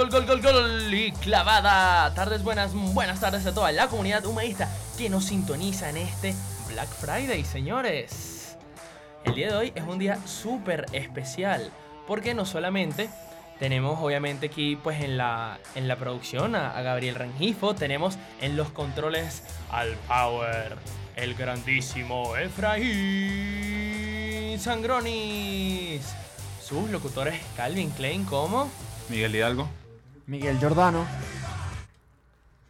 gol, gol, gol, gol y clavada. Tardes buenas, buenas tardes a toda la comunidad humanista que nos sintoniza en este Black Friday, señores. El día de hoy es un día súper especial porque no solamente tenemos obviamente aquí pues en la, en la producción a, Gabriel Rengifo, tenemos en los controles al Power, el grandísimo Efraín Sangronis. Sus locutores Calvin Klein como Miguel Hidalgo. Miguel Giordano.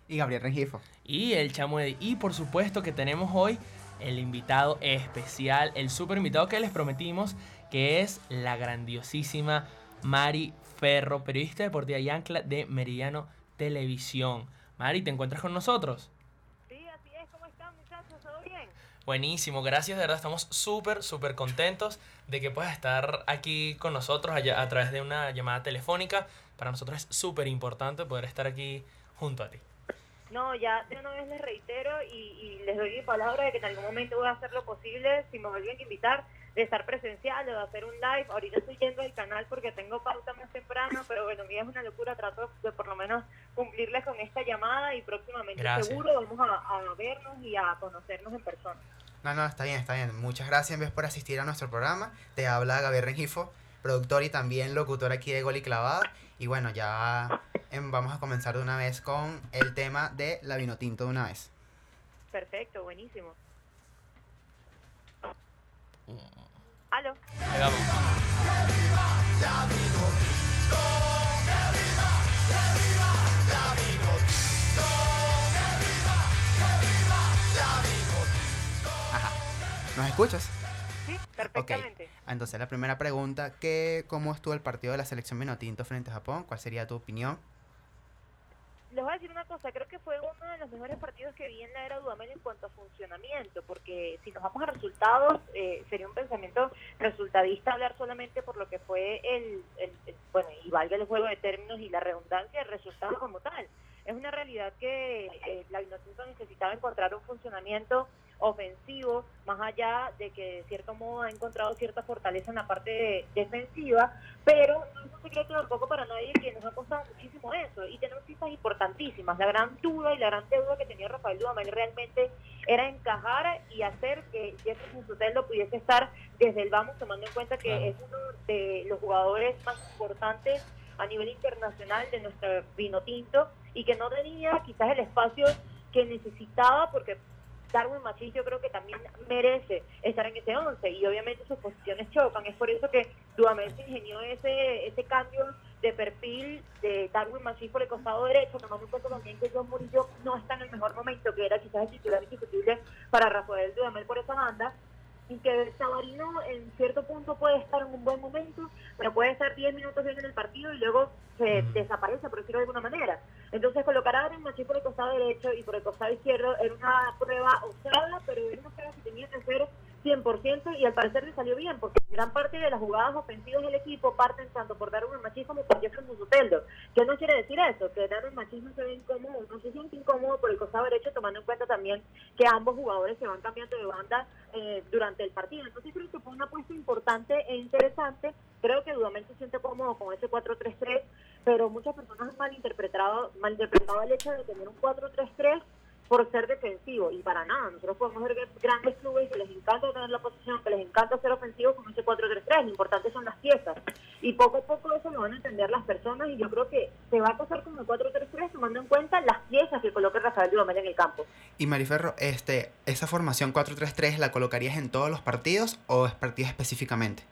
Y Gabriel Rengifo. y el Chamo Eddie. Y por supuesto que tenemos hoy el invitado especial, el super invitado que les prometimos, que es la grandiosísima Mari Ferro, periodista deportiva y ancla de Meridiano Televisión. Mari, ¿te encuentras con nosotros? Sí, así es. ¿Cómo están, muchachos? ¿Todo bien? Buenísimo, gracias, de verdad estamos súper, súper contentos de que puedas estar aquí con nosotros a través de una llamada telefónica. Para nosotros es súper importante poder estar aquí junto a ti. No, ya de una vez les reitero y, y les doy mi palabra de que en algún momento voy a hacer lo posible, si me vuelven a invitar, de estar presencial o de hacer un live. Ahorita estoy yendo al canal porque tengo pauta más temprano, pero bueno, mi vida es una locura. Trato de por lo menos cumplirles con esta llamada y próximamente Gracias. seguro vamos a, a vernos y a conocernos en persona. No, no, está bien, está bien. Muchas gracias en vez por asistir a nuestro programa. Te habla Gabriel Rengifo, productor y también locutor aquí de Gol y Clavada. Y bueno, ya em, vamos a comenzar de una vez con el tema de la Vinotinto de una vez. Perfecto, buenísimo. Aló. Ahí vamos. Ajá. ¿Nos escuchas? Perfectamente. Entonces, la primera pregunta, ¿qué, ¿cómo estuvo el partido de la selección Vinotinto frente a Japón? ¿Cuál sería tu opinión? Les voy a decir una cosa, creo que fue uno de los mejores partidos que vi en la era Dudamel en cuanto a funcionamiento, porque si nos vamos a resultados, eh, sería un pensamiento resultadista hablar solamente por lo que fue el, el- el- bueno, y valga el juego de términos y la redundancia, el resultado como tal. Es una realidad que eh, la Vinotinto necesitaba encontrar un funcionamiento ofensivo, más allá de que de cierto modo ha encontrado cierta fortaleza en la parte de- defensiva, pero no es un secreto tampoco para nadie que nos ha costado muchísimo eso y tenemos citas importantísimas. La gran duda y la gran deuda que tenía Rafael Dudamel realmente era encajar y hacer que Jefferson Sotelo pudiese estar desde el vamos, tomando en cuenta que es uno de los jugadores más importantes a nivel internacional de nuestro vino tinto y que no tenía quizás el espacio que necesitaba porque Darwin Machís yo creo que también merece estar en ese 11 y obviamente sus posiciones chocan. Es por eso que Dudamel se ingenió ese, ese cambio de perfil de Darwin Machís por el costado derecho, tomando en cuenta también que John Murillo no está en el mejor momento, que era quizás el titular indiscutible para Rafael Dudamel por esa banda y que Sabarino en cierto punto puede estar en un buen momento, pero puede estar 10 minutos bien en el partido y luego se Ujú. desaparece, por decirlo de alguna manera. Entonces colocar a Adrian Machís por el costado derecho y por el costado izquierdo era una prueba osada, pero era una prueba que tenía que ser 100% y al parecer le salió bien, porque gran parte de las jugadas ofensivas del equipo parten tanto por Darwin Machís como por Jefferson Musuteldo. ¿Qué no quiere decir eso? Que Darwin Machís no se ve incómodo, no se siente incómodo por el costado derecho, tomando en cuenta también que ambos jugadores se van cambiando de banda eh, durante el partido. Entonces creo que fue una apuesta importante e interesante. Creo que Dudamel se siente cómodo con ese 4-3-3, pero muchas personas han malinterpretado, malinterpretado el hecho de tener un 4-3-3 por ser defensivo y para nada. Nosotros podemos ver que grandes clubes que les encanta tener la posición, que les encanta ser ofensivos con ese 4-3-3. Lo importante son las piezas. Y poco a poco eso lo van a entender las personas y yo creo que se va a pasar con el 4-3-3 tomando en cuenta las piezas que coloque Rafael Dudamel en el campo. Y Mariferro, este, ¿esa formación 4-3-3 la colocarías en todos los partidos o es partidos específicamente?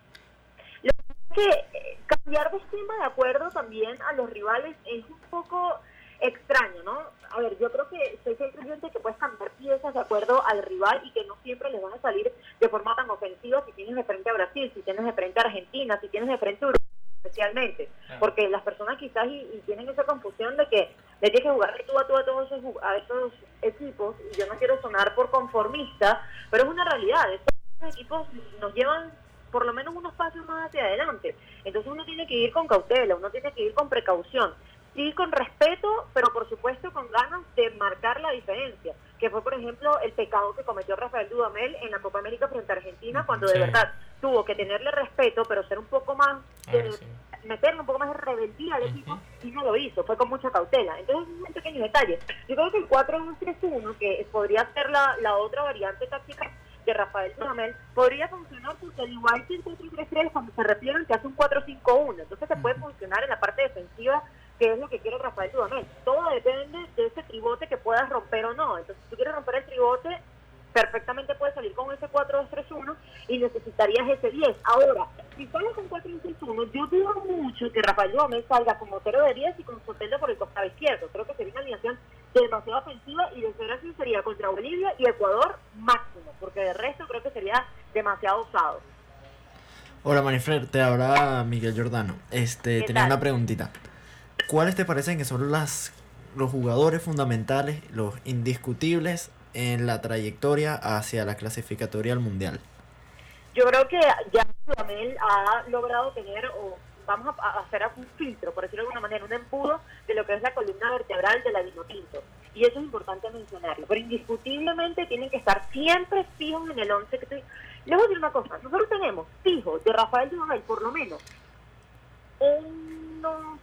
que eh, cambiar de esquema de acuerdo también a los rivales es un poco extraño, ¿no? A ver, yo creo que soy fiel creyente que puedes cambiar piezas de acuerdo al rival y que no siempre les van a salir de forma tan ofensiva si tienes de frente a Brasil, si tienes de frente a Argentina, si tienes de frente a Uruguay especialmente, Claro. porque las personas quizás y, y tienen esa confusión de que le tienes que jugar de tú a tú a todos esos, a esos equipos y yo no quiero sonar por conformista, pero es una realidad, estos equipos nos llevan por lo menos unos pasos más hacia adelante. Entonces uno tiene que ir con cautela, uno tiene que ir con precaución. Sí, con respeto, pero por supuesto con ganas de marcar la diferencia. Que fue, por ejemplo, el pecado que cometió Rafael Dudamel en la Copa América frente a Argentina, cuando de verdad tuvo que tenerle respeto, pero ser un poco más sí. meterle un poco más de rebeldía al equipo y no lo hizo, fue con mucha cautela. Entonces, es un pequeño detalle. Yo creo que el 4-1-3-1, que podría ser la, la otra variante táctica de Rafael Dudamel, podría funcionar porque al igual que el 4-3-3, cuando se refieren, que hace un 4-5-1, entonces se puede funcionar en la parte defensiva que es lo que quiere Rafael Dudamel. Todo depende de ese tribote que puedas romper o no. Entonces, si tú quieres romper el tribote, perfectamente puedes salir con ese 4-2-3-1 y necesitarías ese 10. Ahora, si sales con 4-2-3-1, yo dudo mucho que Rafael Dudamel salga con motero de 10 y con Soteldo por el costado izquierdo. Creo que sería una alineación demasiado ofensiva y de ser así sería contra Bolivia y Ecuador máximo, porque de resto creo que sería demasiado usado. Hola Manifred, te habla Miguel Giordano. Este, ¿Qué tenía tal? una preguntita. ¿Cuáles te parecen que son las los jugadores fundamentales, los indiscutibles en la trayectoria hacia la clasificatoria al mundial? Yo creo que ya Dudamel ha logrado tener, o vamos a, hacer un filtro, por decirlo de alguna manera, un embudo de lo que es la columna vertebral de la Vinotinto. Y eso es importante mencionarlo. Pero indiscutiblemente tienen que estar siempre fijos en el 11 que estoy. Les voy a decir una cosa, nosotros tenemos fijos de Rafael Dudamel por lo menos unos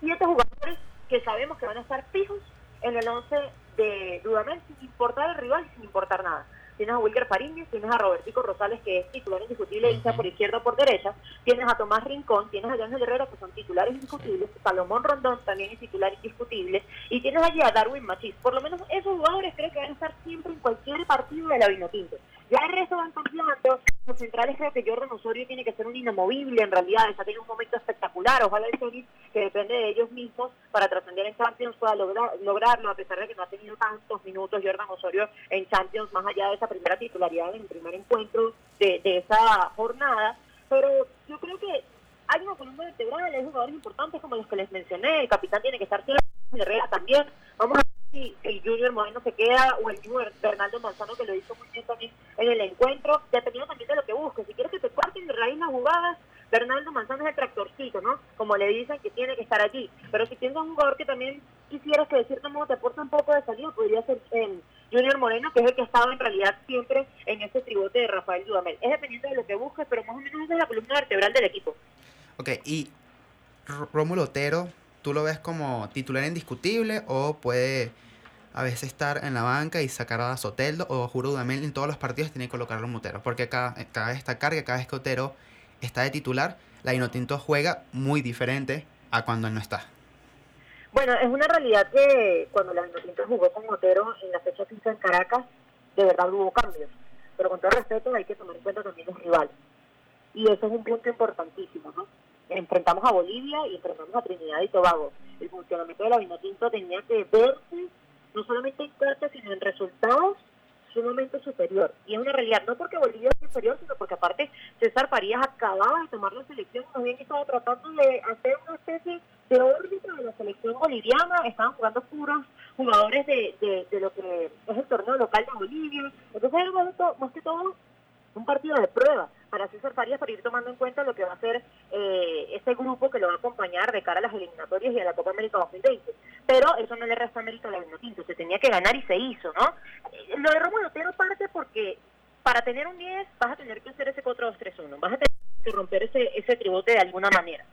siete jugadores que sabemos que van a estar fijos en el 11 de Dudamel sin importar el rival y sin importar nada. Tienes a Wilker Fariñez, tienes a Robertico Rosales, que es titular indiscutible, hincha por izquierda o por derecha, tienes a Tomás Rincón, tienes a Ángel Herrera, que son titulares indiscutibles, Salomón Rondón también es titular indiscutible, y tienes allí a Darwin Machís. Por lo menos esos jugadores creo que van a estar siempre en cualquier partido de la Vinotinto. Ya el resto van cambiando. Los centrales creo que Jordan Osorio tiene que ser un inamovible en realidad. Está teniendo un momento espectacular. Ojalá el tenis, que depende de ellos mismos, para trascender en Champions pueda lograr, lograrlo, a pesar de que no ha tenido tantos minutos Jordan Osorio en Champions, más allá de esa primera titularidad en el primer encuentro de, esa jornada. Pero yo creo que hay una columna vertebral, hay jugadores importantes como los que les mencioné. El capitán tiene que estar Herrera también. Vamos a si el Junior Moreno se queda o el Junior Bernardo Manzano que lo hizo muy bien también en el encuentro, dependiendo también de lo que busques. Si quieres que te parten de raíz las jugadas, Bernardo Manzano es el tractorcito, ¿no? Como le dicen que tiene que estar allí. Pero si tienes un jugador que también quisieras que de cierto modo te aporte un poco de salida, podría ser el Junior Moreno, que es el que ha estado en realidad siempre en ese tribote de Rafael Dudamel. Es dependiendo de lo que busques, pero más o menos es la columna vertebral del equipo. Ok, y Rómulo Otero, ¿tú lo ves como titular indiscutible o puede a veces estar en la banca y sacar a Soteldo o Juro Dudamel en todos los partidos tiene que colocar a Rómulo Otero? Porque cada, cabe destacar que cada vez que Otero está de titular, la Inotinto juega muy diferente a cuando él no está. Bueno, es una realidad que cuando la Vinotinto jugó con Motero en la fecha FIFA en Caracas, de verdad hubo cambios. Pero con todo respeto hay que tomar en cuenta también los rivales. Y eso es un punto importantísimo, ¿no? Enfrentamos a Bolivia y enfrentamos a Trinidad y Tobago. El funcionamiento de la Vinotinto tenía que verse no solamente en cartas, sino en resultados sumamente superior. Y es una realidad, no porque Bolivia es inferior, sino porque aparte César Farías acababa de tomar la selección, más bien estaba tratando de hacer una especie de órbita de la selección boliviana, estaban jugando puros jugadores de, de, lo que es el torneo local de Bolivia. Entonces era más que todo un partido de prueba para César Farías para ir tomando en cuenta lo que va a ser eh, ese grupo que lo va a acompañar de cara a las eliminatorias y a la Copa América 2020. Pero eso no le resta mérito a la Vinotinto, se tenía que ganar y se hizo, ¿no? Eh, Lo de Romulo Otero parte porque para tener un 10 vas a tener que hacer ese 4-2-3-1, vas a tener que romper ese, ese tribote de alguna manera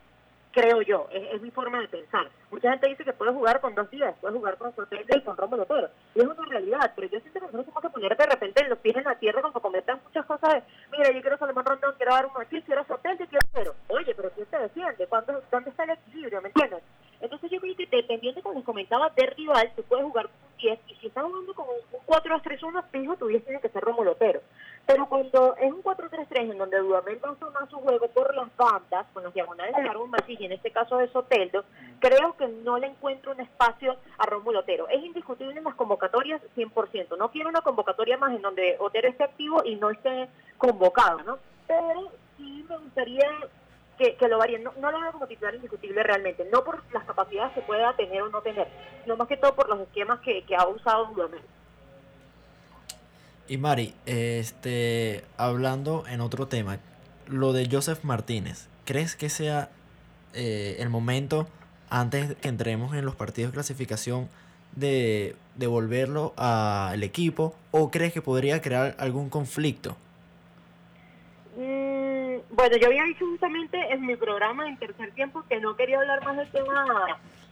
creo yo, es, es mi forma de pensar. Mucha gente dice que puede jugar con dos días, puede jugar con Soteldo y con Rómulo Otero. Y es una realidad, pero yo siento que nosotros tenemos que poner de repente los pies en la tierra cuando cometan muchas cosas de, mira, yo quiero Salomón Rondón, quiero dar uno aquí, quiero Soteldo, quiero Otero. Oye, pero ¿quién te defiende? ¿Cuándo, ¿Dónde está el equilibrio? ¿Me entiendes? Entonces yo creo que dependiendo, como les comentaba, de rival, tú puedes jugar con un 10 y si estás jugando con un, un 4-2-3-1 fijo, tu 10 tiene que ser Rómulo Otero. Pero cuando es un 4-3-3 en donde Dudamel va a tomar su juego por las bandas, con las diagonales de Darwin Machís y en este caso de Soteldo, creo que no le encuentro un espacio a Rómulo Otero. Es indiscutible en las convocatorias 100%. No quiero una convocatoria más en donde Otero esté activo y no esté convocado, ¿no? Pero sí me gustaría que, lo varíen. No, no lo veo como titular indiscutible realmente, no por las capacidades que pueda tener o no tener, sino más que todo por los esquemas que, que ha usado Dudamel. Y Mari, este, hablando en otro tema, lo de Joseph Martínez, ¿crees que sea eh, el momento, antes que entremos en los partidos de clasificación, de devolverlo al equipo? ¿O crees que podría crear algún conflicto? Mm, Bueno, yo había dicho justamente en mi programa en tercer tiempo que no quería hablar más del tema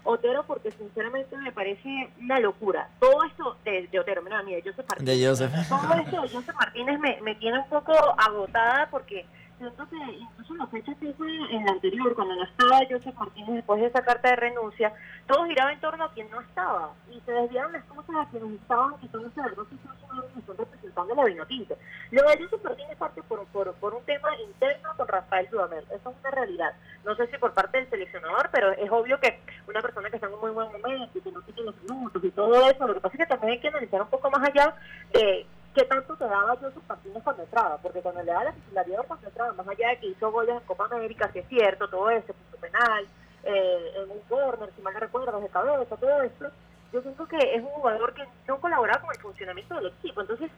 Otero porque sinceramente me parece una locura. Todo esto de, de Otero, mira, mira, Joseph Martínez. De Joseph. Todo esto de Joseph Martínez me, me tiene un poco agotada porque siento que incluso la fecha que fue en la anterior, cuando no estaba Joseph Martínez después de esa carta de renuncia, todo giraba en torno a quien no estaba y se desviaron las cosas a quienes estaban quitándose de dos y están representando la Vinotinto. Lo de Joseph Martínez parte por, por, por un tema interno con Rafael Dudamel, eso es una realidad. No sé si por parte del seleccionador, pero es obvio que una persona que está en un muy buen momento y que no tiene los minutos y todo eso, lo que pasa es que también hay que analizar un poco más allá de qué tanto te daba Joseph Martínez cuando entraba, porque cuando le daba la titularidad cuando entraba, más allá de que hizo goles en Copa América, si es cierto, todo eso, punto penal, eh, en un corner, si mal no recuerdo, de cabeza, todo esto, yo siento que es un jugador que no colabora con el funcionamiento del equipo, entonces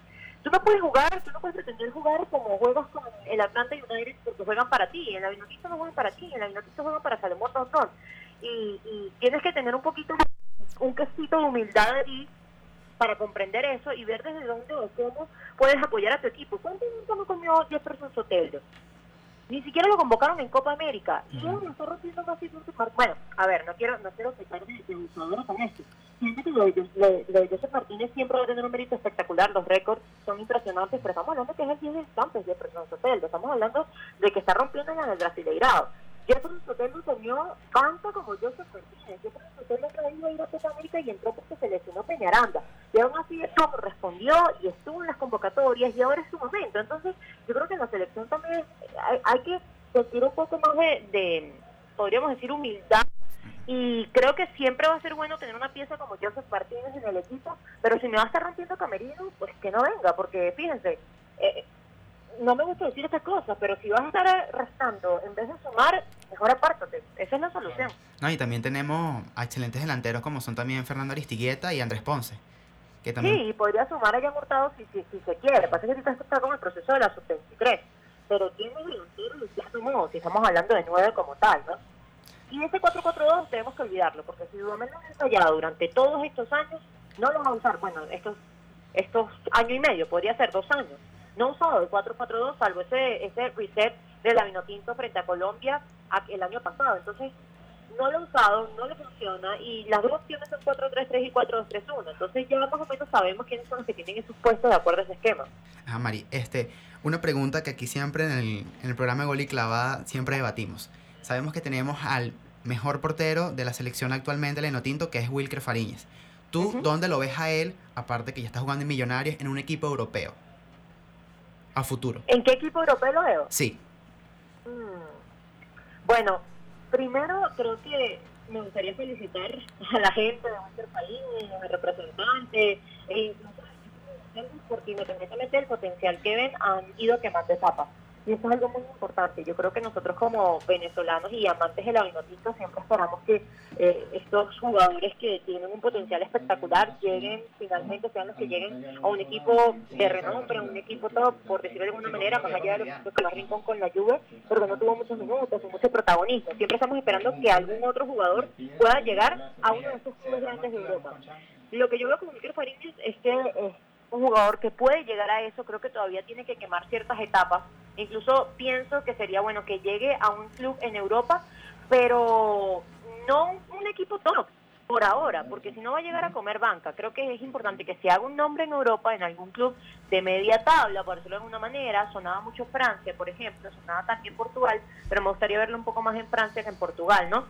tú no puedes jugar, tú no puedes pretender jugar como juegas con el Atlanta United porque juegan para ti, en la Vinotinto no juegan para ti, en la Vinotinto juegan para Salomón Rondón, y, y tienes que tener un poquito, un quesito de humildad allí para comprender eso y ver desde dónde o cómo puedes apoyar a tu equipo. ¿Cuánto tiempo no comió Jefferson Sotelo? Ni siquiera lo convocaron en Copa América. Y luego lo está rompiendo casi por su parte. Bueno, a ver, no quiero no quiero pecar de, de usadora con esto. Siento que lo de, Joseph Martínez siempre va a tener un mérito espectacular. Los récords son impresionantes, pero estamos hablando que es el 10 de Campos, Jefferson Sotelo. Estamos hablando de que está rompiendo en el Brasileirado. Jefferson Sotelo comió tanto como Joseph Martínez. Jefferson Sotelo traía a ir a Copa América y entró porque se lesionó Peñaranda. Y aún así como respondió y estuvo en las convocatorias y ahora es su momento. Entonces, yo creo que en la selección también hay, hay que sentir un poco más de, de, podríamos decir, humildad. Y creo que siempre va a ser bueno tener una pieza como Joseph Martínez en el equipo, pero si me va a estar rompiendo camerino, pues que no venga, porque fíjense, eh, no me gusta decir estas cosas, pero si vas a estar restando en vez de sumar, mejor apártate. Esa es la solución. No, y también tenemos a excelentes delanteros como son también Fernando Aristigueta y Andrés Ponce. Que también... Sí, podría sumar a Jan Hurtado si, si, si se quiere. Pasa que ahorita está con el proceso de la sub-23. Pero tiene y ya sumó, si estamos hablando de nueve como tal, ¿no? Y ese 4-4-2 tenemos que olvidarlo, porque si Dudamel no ha ensayado durante todos estos años, no lo va a usar. Bueno, estos, estos año y medio, podría ser dos años no usado el 4-4-2, salvo ese, ese reset de la Vinotinto frente a Colombia el año pasado. Entonces, no lo ha usado, no le funciona y las dos opciones son 4-3-3 y 4-2-3-1. Entonces, ya más o menos sabemos quiénes son los que tienen esos puestos de acuerdo a ese esquema. Ajá, Mari, este, una pregunta que aquí siempre en el, en el programa de Gol y Clavada siempre debatimos. Sabemos que tenemos al mejor portero de la selección actualmente, el Vinotinto, que es Wilker Fariñez. ¿Tú uh -huh. dónde lo ves a él, aparte que ya está jugando en Millonarios, en un equipo europeo? a futuro. ¿En qué equipo europeo lo veo? Sí. Mm. Bueno, primero creo que me gustaría felicitar a la gente de nuestro país, a los representantes, e incluso porque independientemente del potencial que ven, han ido quemando etapas. Y eso es algo muy importante. Yo creo que nosotros como venezolanos y amantes de la vinotinto siempre esperamos que eh, estos jugadores que tienen un potencial espectacular lleguen, finalmente sean los que lleguen a un equipo de renombre, a un equipo top, por decirlo de alguna manera, más allá de lo que lo Rincón con la Juve, pero que no tuvo muchos minutos mucho protagonismo. Siempre estamos esperando que algún otro jugador pueda llegar a uno de estos clubes grandes de Europa. Lo que yo veo con Miguel Fariñez es que es un jugador que puede llegar a eso, creo que todavía tiene que quemar ciertas etapas. Incluso pienso que sería bueno que llegue a un club en Europa, pero no un equipo top por ahora, porque si no va a llegar a comer banca. Creo que es importante que se haga un nombre en Europa, en algún club de media tabla, por decirlo de alguna manera. Sonaba mucho Francia, por ejemplo, sonaba también Portugal, pero me gustaría verlo un poco más en Francia que en Portugal, ¿no?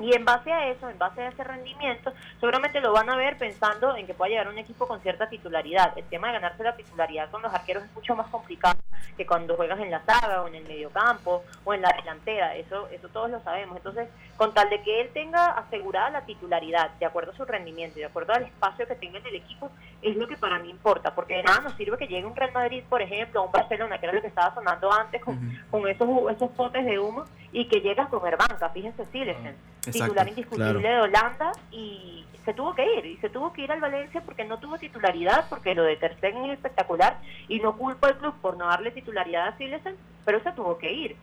Y en base a eso, en base a ese rendimiento, seguramente lo van a ver pensando en que pueda llegar un equipo con cierta titularidad. El tema de ganarse la titularidad con los arqueros es mucho más complicado que cuando juegas en la saga o en el mediocampo o en la delantera. Eso, eso todos lo sabemos. Entonces, con tal de que él tenga asegurada la titularidad, de acuerdo a su rendimiento y de acuerdo al espacio que tenga en el equipo, es lo que para mí importa. Porque de nada nos sirve que llegue un Real Madrid, por ejemplo, o un Barcelona, que era lo que estaba sonando antes con, uh -huh. con esos, esos potes de humo, y que llega a comer banca. Fíjense, Silesen, -huh. titular indiscutible claro. de Holanda, y se tuvo que ir, y se tuvo que ir al Valencia porque no tuvo titularidad, porque lo de Ter Stegen es espectacular, y no culpo al club por no darle titularidad a Silesen, pero se tuvo que ir.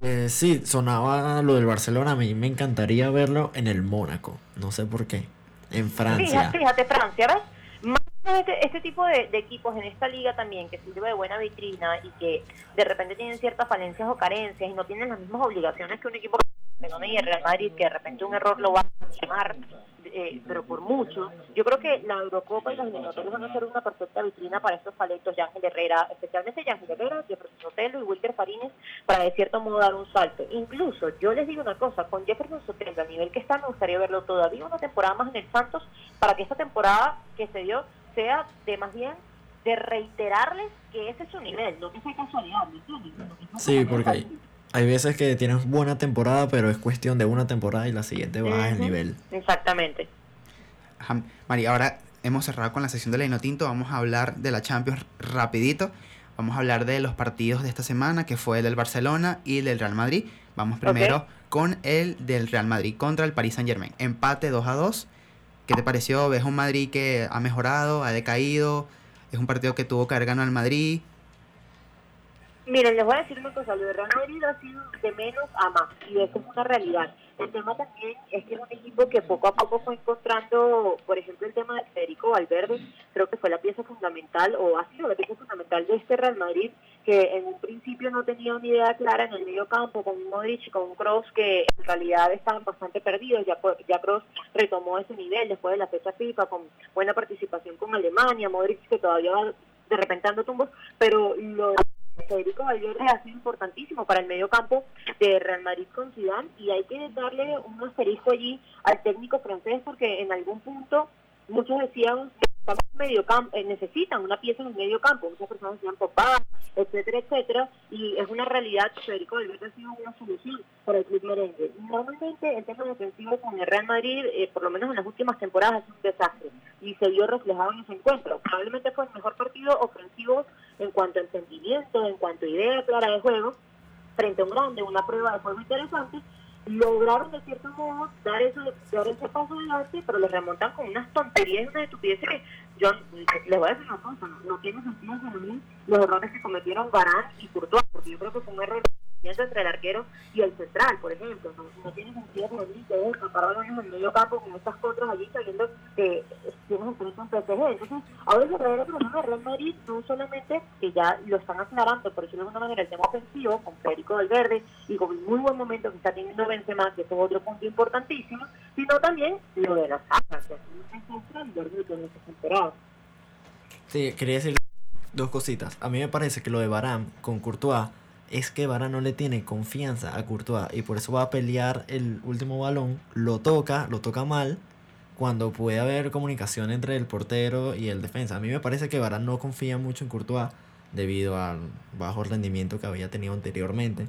Eh, sí, sonaba lo del Barcelona. A mí me encantaría verlo en el Mónaco. No sé por qué. En Francia. Fíjate, fíjate Francia, ¿ves? Más este, este tipo de, equipos en esta liga también, que sirve de buena vitrina y que de repente tienen ciertas falencias o carencias y no tienen las mismas obligaciones que un equipo como y el Real Madrid, que de repente un error lo va a quemar, eh, pero por mucho. Yo creo que la Eurocopa y los eliminatorios van a ser una perfecta vitrina para estos talentos de Ángel Herrera, especialmente Ángel Herrera, Jefferson Sotelo y Wilker Farines, para de cierto modo dar un salto. Incluso, yo les digo una cosa, con Jefferson Sotelo, a nivel que está, me gustaría verlo todavía una temporada más en el Santos, para que esta temporada que se dio sea de más bien de reiterarles que ese es su nivel, no que sea casualidad, ¿me entiendes? Sí, porque hay, veces que tienes buena temporada, pero es cuestión de una temporada y la siguiente baja el nivel. Exactamente. Ajá. María, ahora hemos cerrado con la sesión de la Tinto. Vamos a hablar de la Champions rapidito. Vamos a hablar de los partidos de esta semana, que fue el del Barcelona y el del Real Madrid. Vamos primero con el del Real Madrid contra el Paris Saint Germain. Empate 2 a 2. ¿Qué te pareció? ¿Ves un Madrid que ha mejorado, ha decaído? ¿Es un partido que tuvo que haber ganado el Madrid? Miren, les voy a decir una cosa, lo de Real Madrid ha sido de menos a más, y eso es una realidad. El tema también es que es un equipo que poco a poco fue encontrando, por ejemplo, el tema de Federico Valverde, creo que fue la pieza fundamental, o ha sido la pieza fundamental de este Real Madrid, que en un principio no tenía una idea clara en el medio campo, con Modric y con Kroos que en realidad estaban bastante perdidos, ya, po- ya Kroos retomó ese nivel después de la fecha FIFA, con buena participación con Alemania, Modric que todavía va de repente dando tumbos, pero lo Federico Valverde ha sido importantísimo para el medio campo de Real Madrid con Zidane y hay que darle un asterisco allí al técnico francés porque en algún punto muchos decían que eh, necesitan una pieza en el medio campo, muchas personas decían Pogba, etcétera, etcétera, y es una realidad que Federico Valverde ha sido una solución para el club merengue. Normalmente el tema defensivo con el Real Madrid, eh, por lo menos en las últimas temporadas, es un desastre y se vio reflejado en ese encuentro. Probablemente fue el mejor partido ofensivo en cuanto a entendimiento, en cuanto a idea clara de juego, frente a un grande, una prueba de juego interesante, lograron de cierto modo dar, eso, dar ese paso adelante, pero les remontan con unas tonterías unas estupideces que yo les voy a decir una cosa, no, no tiene sentido los errores que cometieron Varane y Courtois, porque yo creo que fue un error confianza entre el arquero y el central, por ejemplo. No, no tiene sentido para mí que en el medio campo con estas contras allí sabiendo que tienes un en PSG. Entonces, ahora el verdadero problema de Real Madrid no solamente que ya lo están aclarando, por decirlo de alguna manera, el tema ofensivo con Federico Valverde y con el muy buen momento que está teniendo Benzema, que es otro punto importantísimo, sino también lo de las armas, que un central de en esta temporada. Sí, quería decir dos cositas. A mí me parece que lo de Varane con Courtois es que Varane no le tiene confianza a Courtois y por eso va a pelear el último balón, lo toca, lo toca mal, cuando puede haber comunicación entre el portero y el defensa. A mí me parece que Varane no confía mucho en Courtois debido al bajo rendimiento que había tenido anteriormente.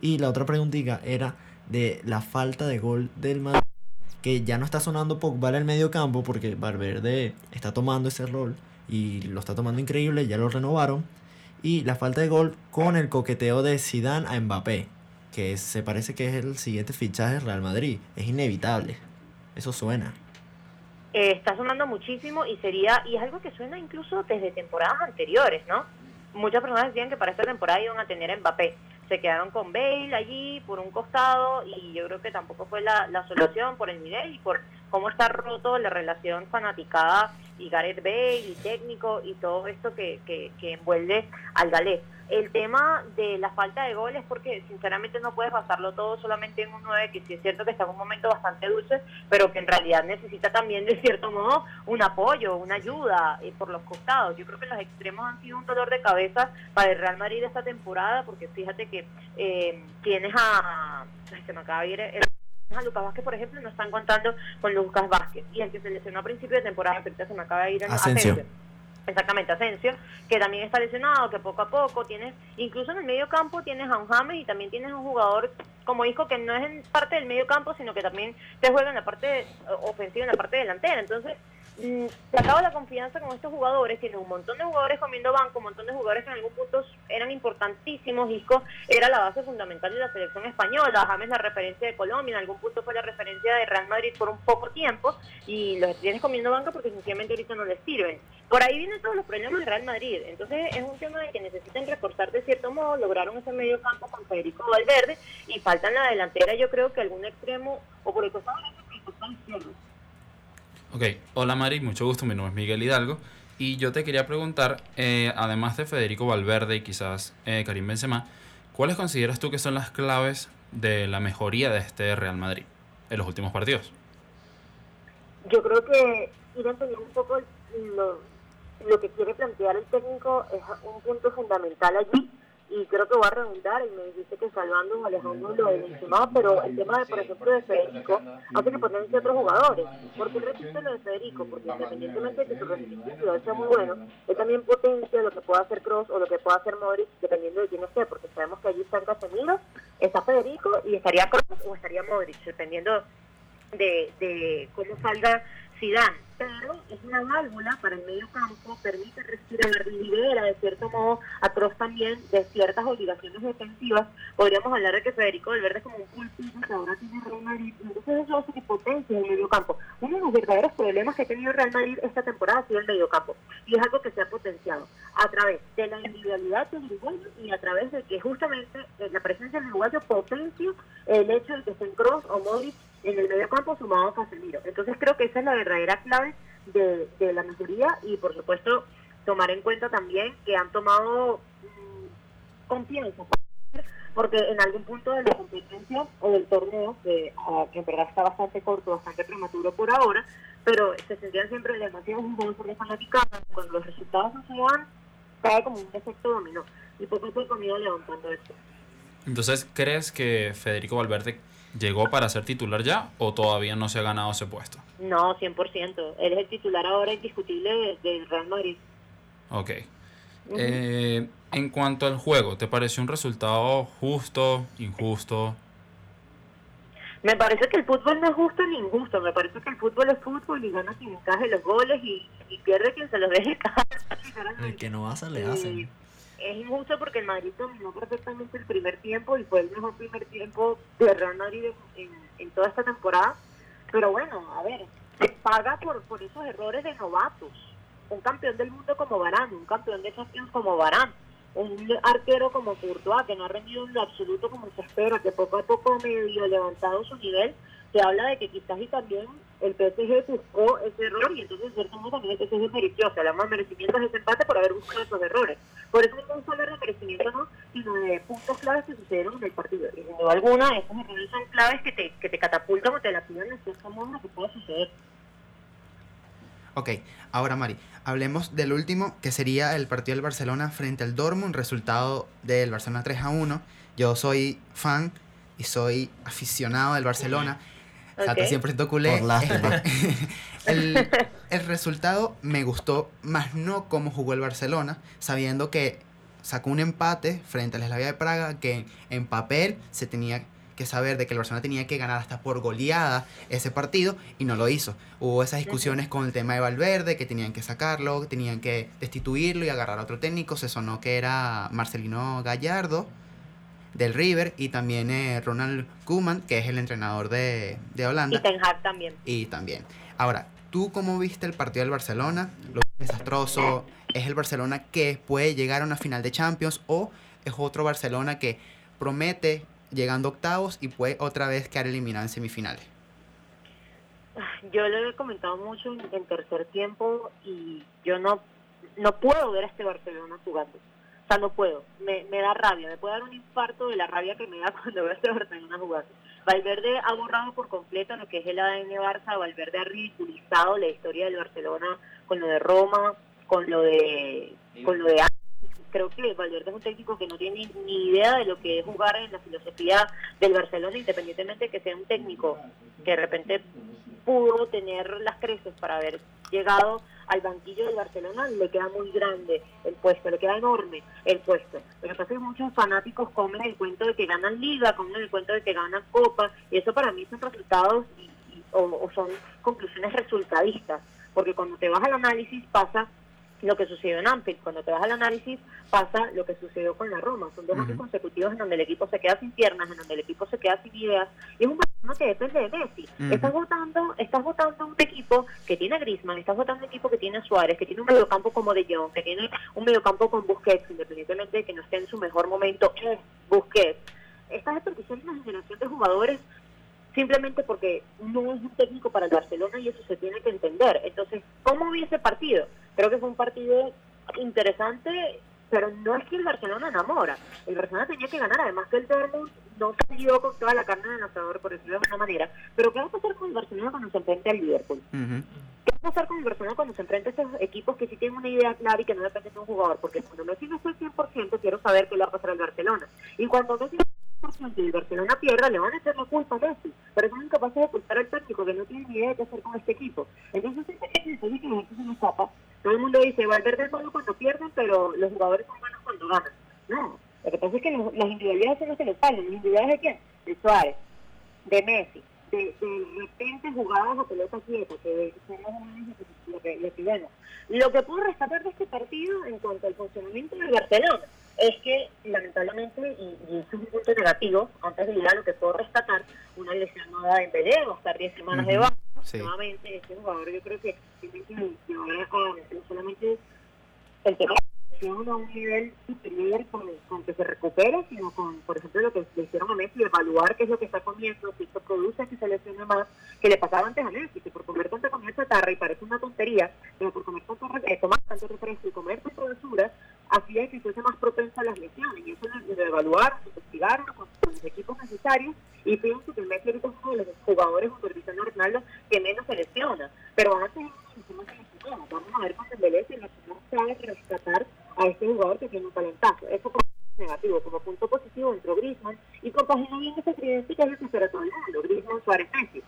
Y la otra preguntita era de la falta de gol del Madrid, que ya no está sonando Pogba en el medio campo porque Valverde está tomando ese rol y lo está tomando increíble, ya lo renovaron. Y la falta de gol con el coqueteo de Zidane a Mbappé, que se parece que es el siguiente fichaje del Real Madrid. Es inevitable. Eso suena. eh, está sonando muchísimo y sería y es algo que suena incluso desde temporadas anteriores, ¿no? Muchas personas decían que para esta temporada iban a tener Mbappé. Se quedaron con Bale allí por un costado y yo creo que tampoco fue la, la solución por el nivel y por cómo está roto la relación fanaticada y Gareth Bale y técnico y todo esto que, que, que envuelve al galés. El tema de la falta de goles, porque sinceramente no puedes basarlo todo solamente en un 9, que sí es cierto que está en un momento bastante dulce, pero que en realidad necesita también de cierto modo un apoyo, una ayuda eh, por los costados. Yo creo que los extremos han sido un dolor de cabeza para el Real Madrid esta temporada, porque fíjate que eh, tienes a... ay, se me acaba de ir el- a Lucas Vázquez, por ejemplo, no están contando con Lucas Vázquez. Y el que se lesionó a principio de temporada, que ahorita se me acaba de ir el Asensio. Exactamente, Asensio, que también está lesionado, que poco a poco tienes, incluso en el medio campo tienes a un James y también tienes un jugador como dijo que no es en parte del medio campo, sino que también te juega en la parte de- ofensiva, en la parte delantera. Entonces, se acaba la confianza con estos jugadores, tienes un montón de jugadores comiendo banco, un montón de jugadores que en algún punto eran importantísimos, Isco era la base fundamental de la selección española, James la referencia de Colombia, en algún punto fue la referencia de Real Madrid por un poco tiempo, y los tienes comiendo banca porque sencillamente ahorita no les sirven. Por ahí vienen todos los problemas de Real Madrid, entonces es un tema de que necesitan reforzar de cierto modo, lograron ese medio campo con Federico Valverde, y falta en la delantera yo creo que algún extremo, o por el costado. Ok, hola Mari, mucho gusto, mi nombre es Miguel Hidalgo. Y yo te quería preguntar, eh, además de Federico Valverde y quizás eh, Karim Benzema, ¿cuáles consideras tú que son las claves de la mejoría de este Real Madrid en los últimos partidos? Yo creo que ir a entender un poco lo, lo que quiere plantear el técnico es un punto fundamental allí y creo que va a redundar y me dice que salvando a Alejandro lo mencionaba, pero el tema de, por ejemplo, de Federico hace que potencie a otros jugadores. porque qué repito lo de Federico? Porque independientemente de que su rendimiento sea muy bueno, él también potencia lo que pueda hacer Cross o lo que pueda hacer Modric, dependiendo de quién esté, porque sabemos que allí están Casemiro, está Federico y estaría Cross o estaría Modric, dependiendo de, de cómo salga Zidane pero es una válvula para el medio campo, permite respirar, libera de cierto modo a Kroos también de ciertas obligaciones defensivas. Podríamos hablar de que Federico Valverde es como un pulpito que ahora tiene Real Madrid, entonces eso hace que potencia el medio campo. Uno de los verdaderos problemas que ha tenido Real Madrid esta temporada ha sido el medio campo, y es algo que se ha potenciado a través de la individualidad del uruguayo y a través de que justamente eh, la presencia del uruguayo potencia el hecho de que estén Kroos o Modric en el medio campo sumado a Casemiro. Entonces creo que esa es la verdadera clave de, de la mayoría y por supuesto tomar en cuenta también que han tomado mm, confianza porque en algún punto de la competencia o del torneo, que, ah, que en verdad está bastante corto, bastante prematuro por ahora, pero se sentían siempre demasiado jugosos por fanaticada, cuando los resultados no se dan, cae como un efecto dominó. Y poco a poco han ido levantando esto. Entonces, ¿crees que Federico Valverde llegó para ser titular ya o todavía no se ha ganado ese puesto? No, 100%. Él es el titular ahora indiscutible del Real Madrid. Ok. Eh, en cuanto al juego, ¿te pareció un resultado justo, injusto? Me parece que el fútbol no es justo ni injusto. Me parece que el fútbol es fútbol y gana quien encaje los goles y, pierde quien se los deje caer. El que no hace, le hacen es injusto porque el Madrid dominó perfectamente el primer tiempo y fue el mejor primer tiempo de Real Madrid en, toda esta temporada. Pero bueno, a ver, se paga por, por esos errores de novatos. Un campeón del mundo como Barán, un campeón de Champions como Barán, un arquero como Courtois que no ha rendido en lo absoluto como se espera, que poco a poco medio levantado su nivel, se habla de que quizás y también el PSG buscó ese error y entonces cierto modo también el PSG mereció, o sea, más merecimiento de ese empate por haber buscado esos errores. Por eso no solo de merecimiento, no, sino de puntos claves que sucedieron en el partido. Y sin duda alguna, esos errores son claves que te, que te catapultan o te la piden en cierto modo lo que pueda suceder. Ok, ahora Mari, hablemos del último, que sería el partido del Barcelona frente al Dortmund, resultado del Barcelona 3 a 1. Yo soy fan y soy aficionado del Barcelona. Okay. 100% culé. el, el resultado me gustó, más no cómo jugó el Barcelona, sabiendo que sacó un empate frente al Slavia de Praga, que en papel se tenía que saber de que el Barcelona tenía que ganar hasta por goleada ese partido y no lo hizo. Hubo esas discusiones con el tema de Valverde, que tenían que sacarlo, que tenían que destituirlo y agarrar a otro técnico. Se sonó que era Marcelino Gallardo del River y también eh, Ronald Koeman, que es el entrenador de, de Holanda. Y Ten Hag también. Y también. Ahora, ¿tú cómo viste el partido del Barcelona? ¿Lo desastroso? ¿Es el Barcelona que puede llegar a una final de Champions o es otro Barcelona que promete llegando octavos y puede otra vez quedar eliminado en semifinales? Yo le he comentado mucho en, tercer tiempo y yo no, no puedo ver a este Barcelona jugando o sea, no puedo. Me, me da rabia. Me puede dar un infarto de la rabia que me da cuando veo a este Barcelona jugando. Valverde ha borrado por completo lo que es el ADN Barça. Valverde ha ridiculizado la historia del Barcelona con lo de Roma, con lo de con lo de creo que Valverde es un técnico que no tiene ni idea de lo que es jugar en la filosofía del Barcelona, independientemente de que sea un técnico que de repente pudo tener las creces para haber llegado al banquillo de Barcelona le queda muy grande el puesto, le queda enorme el puesto. Que pasa que muchos fanáticos comen el cuento de que ganan liga, comen el cuento de que ganan copa, y eso para mí son resultados o, son conclusiones resultadistas, porque cuando te vas al análisis pasa lo que sucedió en Anfield. Cuando te vas al análisis, pasa lo que sucedió con la Roma. Son dos años consecutivos en donde el equipo se queda sin piernas, en donde el equipo se queda sin ideas. Y es un Barcelona que depende de Messi. Estás votando estás votando un equipo que tiene a Griezmann, estás votando un equipo que tiene a Suárez, que tiene un mediocampo como De Jong, que tiene un mediocampo con Busquets, independientemente de que no esté en su mejor momento, es Busquets. Estás desperdiciando una generación de jugadores simplemente porque no es un técnico para el Barcelona y eso se tiene que entender. Entonces, ¿cómo vi ese partido? Creo que fue un partido interesante, pero no es que el Barcelona enamora. El Barcelona tenía que ganar, además que el Dortmund no salió con toda la carne del asador, por decirlo de alguna manera. Pero ¿qué va a pasar con el Barcelona cuando se enfrente al Liverpool? ¿Qué va a pasar con el Barcelona cuando se enfrenta a estos equipos que sí tienen una idea clara y que no dependen de un jugador? Porque cuando Messi no esté al 100%, quiero saber qué le va a pasar al Barcelona. Y cuando Messi no esté al 100% y el Barcelona pierda, le van a echar la culpa a Messi. Pero son incapaces de culpar al técnico que no tiene ni idea de qué hacer con este equipo. Entonces, ese equipo que la se nos escapa. Todo el mundo dice, Valverde es bueno cuando pierden, pero los jugadores son buenos cuando ganan. No, lo que pasa es que los- las individualidades son las que les fallan. ¿Las individualidades de quién? De Suárez, de Messi, de, de repente jugadas a pelota quieta, que son o menos lo que- lo que. Lo que puedo rescatar de este partido en cuanto al funcionamiento del Barcelona es que lamentablemente, y, y eso es un punto negativo, antes de ir a lo que puedo rescatar, una lesión nueva de Embelé, va a estar 10 semanas de Ujú. baja, Sí. nuevamente este jugador yo creo que tiene que llevar a no solamente el tema de a un nivel superior con, con que se recupere, sino con, por ejemplo, lo que le hicieron a Messi, evaluar qué es lo que está comiendo, si esto produce que se lesione más, que le pasaba antes a Messi, que por comer tanta comida chatarra, y parece una tontería, pero por comer tanto, eh, tomar tanto refresco y comer tanta basura, hacía que fuese más propensa a las lesiones, y eso lo evaluaron, lo investigaron con, los equipos necesarios, y pienso que Messi ahorita es uno de los jugadores junto a Ronaldo que menos se lesiona, pero van a tener muchísimas lesiones, vamos a ver con Dembélé si el Barcelona sabe rescatar a este jugador que tiene un talentazo, eso como negativo, como punto positivo entró Griezmann, y compagina bien ese tridente que es lo que espera todo el mundo, Griezmann, Suárez, Messi.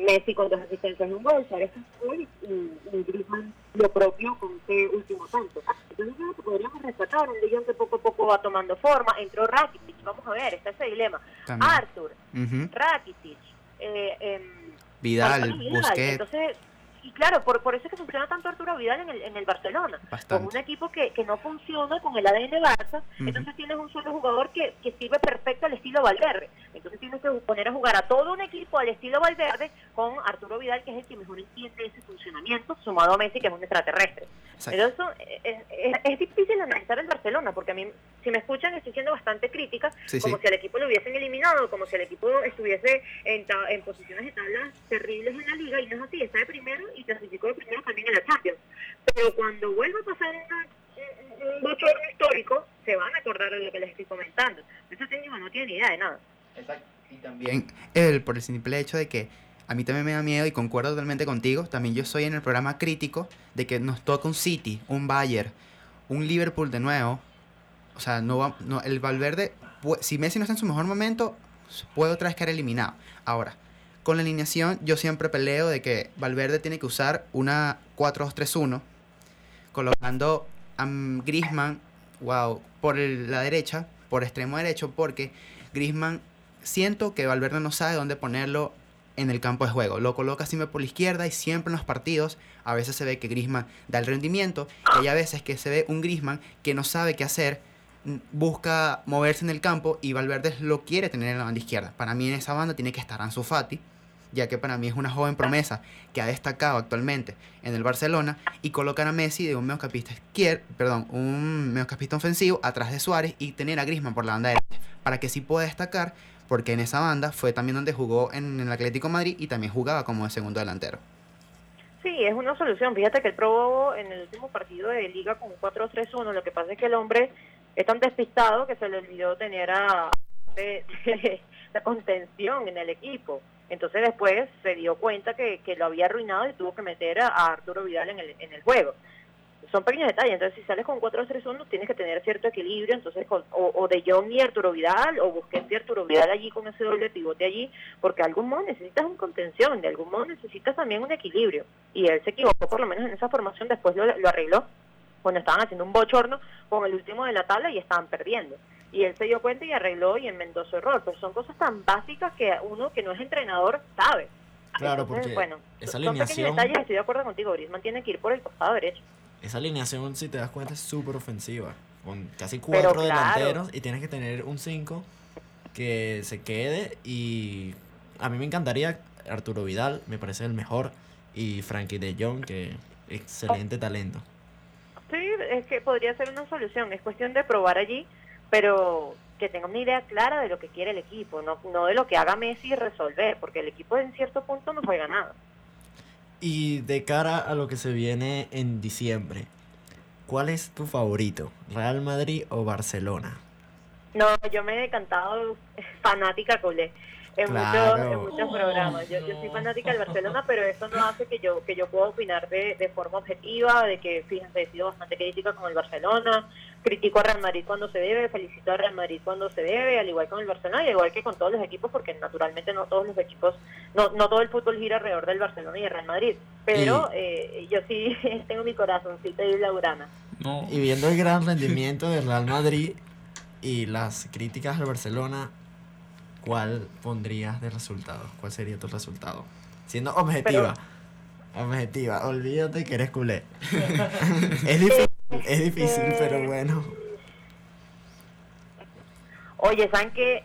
Messi con dos asistencias y un gol, Suárez gol y, y Griezmann lo propio con ese último tanto. Entonces creo que podríamos rescatar un Jong que poco a poco va tomando forma, entró Rakitic, vamos a ver, está ese dilema. También. Arthur, Ujú. Rakitic, eh, em, Vidal, Vidal. Busquets. Entonces, y claro, por, por eso es que funciona tanto Arturo Vidal en el, en el Barcelona. Bastante. Con un equipo que, que no funciona con el ADN Barça, entonces tienes un solo jugador que, que sirve perfecto al estilo Valverde. Entonces tienes que poner a jugar a todo un equipo al estilo Valverde con Arturo Vidal, que es el que mejor entiende ese funcionamiento, sumado a Messi, que es un extraterrestre. Exacto. Entonces, es, es, es difícil analizar el Barcelona, porque a mí, si me escuchan, estoy siendo bastante crítica, Sí, como sí. si al equipo lo hubiesen eliminado, como si el equipo estuviese en, en posiciones de tablas terribles en la liga, y no es así, está de primero y clasificó de primero también en la Champions. Pero cuando vuelva a pasar una- un, bochorno histórico, se van a acordar de lo que les estoy comentando. Ese técnico no tiene ni idea de nada. Y también el, por el simple hecho de que a mí también me da miedo y concuerdo totalmente contigo. También yo soy en el programa crítico de que nos toca un City, un Bayern, un Liverpool de nuevo. O sea, no va, no, el Valverde, si Messi no está en su mejor momento, puede otra vez quedar eliminado. Ahora, con la alineación, yo siempre peleo de que Valverde tiene que usar una 4-2-3-1, colocando a Griezmann, wow, por la derecha, por extremo derecho, porque Griezmann siento que Valverde no sabe dónde ponerlo en el campo de juego. Lo coloca siempre por la izquierda y siempre en los partidos a veces se ve que Griezmann da el rendimiento y hay a veces que se ve un Griezmann que no sabe qué hacer, busca moverse en el campo y Valverde lo quiere tener en la banda izquierda. Para mí en esa banda tiene que estar Ansu Fati, ya que para mí es una joven promesa que ha destacado actualmente en el Barcelona y colocar a Messi de un mediocampista izquierdo, perdón, un mediocampista ofensivo atrás de Suárez y tener a Griezmann por la banda derecha para que sí pueda destacar porque en esa banda fue también donde jugó en el Atlético Madrid y también jugaba como de segundo delantero. Sí, es una solución. Fíjate que él probó en el último partido de liga con un 4-3-1. Lo que pasa es que el hombre es tan despistado que se le olvidó tener a de- de- contención en el equipo. Entonces después se dio cuenta que, que lo había arruinado y tuvo que meter a, Arturo Vidal en el, en el juego. Son pequeños detalles. Entonces si sales con 4-3-1 tienes que tener cierto equilibrio. Entonces con- o, de Jong y Arturo Vidal o Busquets y Arturo Vidal allí con ese doble pivote allí porque de algún modo necesitas un contención, de algún modo necesitas también un equilibrio. Y él se equivocó por lo menos en esa formación, después lo, lo arregló cuando estaban haciendo un bochorno con el último de la tabla y estaban perdiendo. Y él se dio cuenta y arregló y enmendó su error. Pues son cosas tan básicas que uno que no es entrenador sabe. Claro, Entonces, porque bueno, esa son alineación- detalles, estoy de acuerdo contigo, Griezmann tiene que ir por el costado derecho. Esa alineación, si te das cuenta, es súper ofensiva. Con casi cuatro claro. delanteros y tienes que tener un 5 que se quede. Y a mí me encantaría Arturo Vidal, me parece el mejor. Y Frankie de Jong, que excelente talento. Sí, es que podría ser una solución, es cuestión de probar allí, pero que tenga una idea clara de lo que quiere el equipo, no, no de lo que haga Messi resolver, porque el equipo en cierto punto no juega nada. Y de cara a lo que se viene en diciembre, ¿cuál es tu favorito? ¿Real Madrid o Barcelona? No, yo me he decantado fanática colé en, Claro. muchos, en muchos programas. Yo, yo soy fanática del Barcelona, pero eso no hace que yo que yo pueda opinar de, de forma objetiva, de que, fíjense, he sido bastante crítica con el Barcelona, critico a Real Madrid cuando se debe, felicito a Real Madrid cuando se debe, al igual con el Barcelona y al igual que con todos los equipos, porque naturalmente no todos los equipos, no, no todo el fútbol gira alrededor del Barcelona y del Real Madrid. Pero eh, yo sí tengo mi corazoncito y laurana. No. Y viendo el gran rendimiento del Real Madrid y las críticas al Barcelona, ¿cuál pondrías de resultado? ¿Cuál sería tu resultado? Siendo objetiva. Objetiva, olvídate que eres culé. es difícil, es difícil, pero bueno. Oye, ¿saben qué?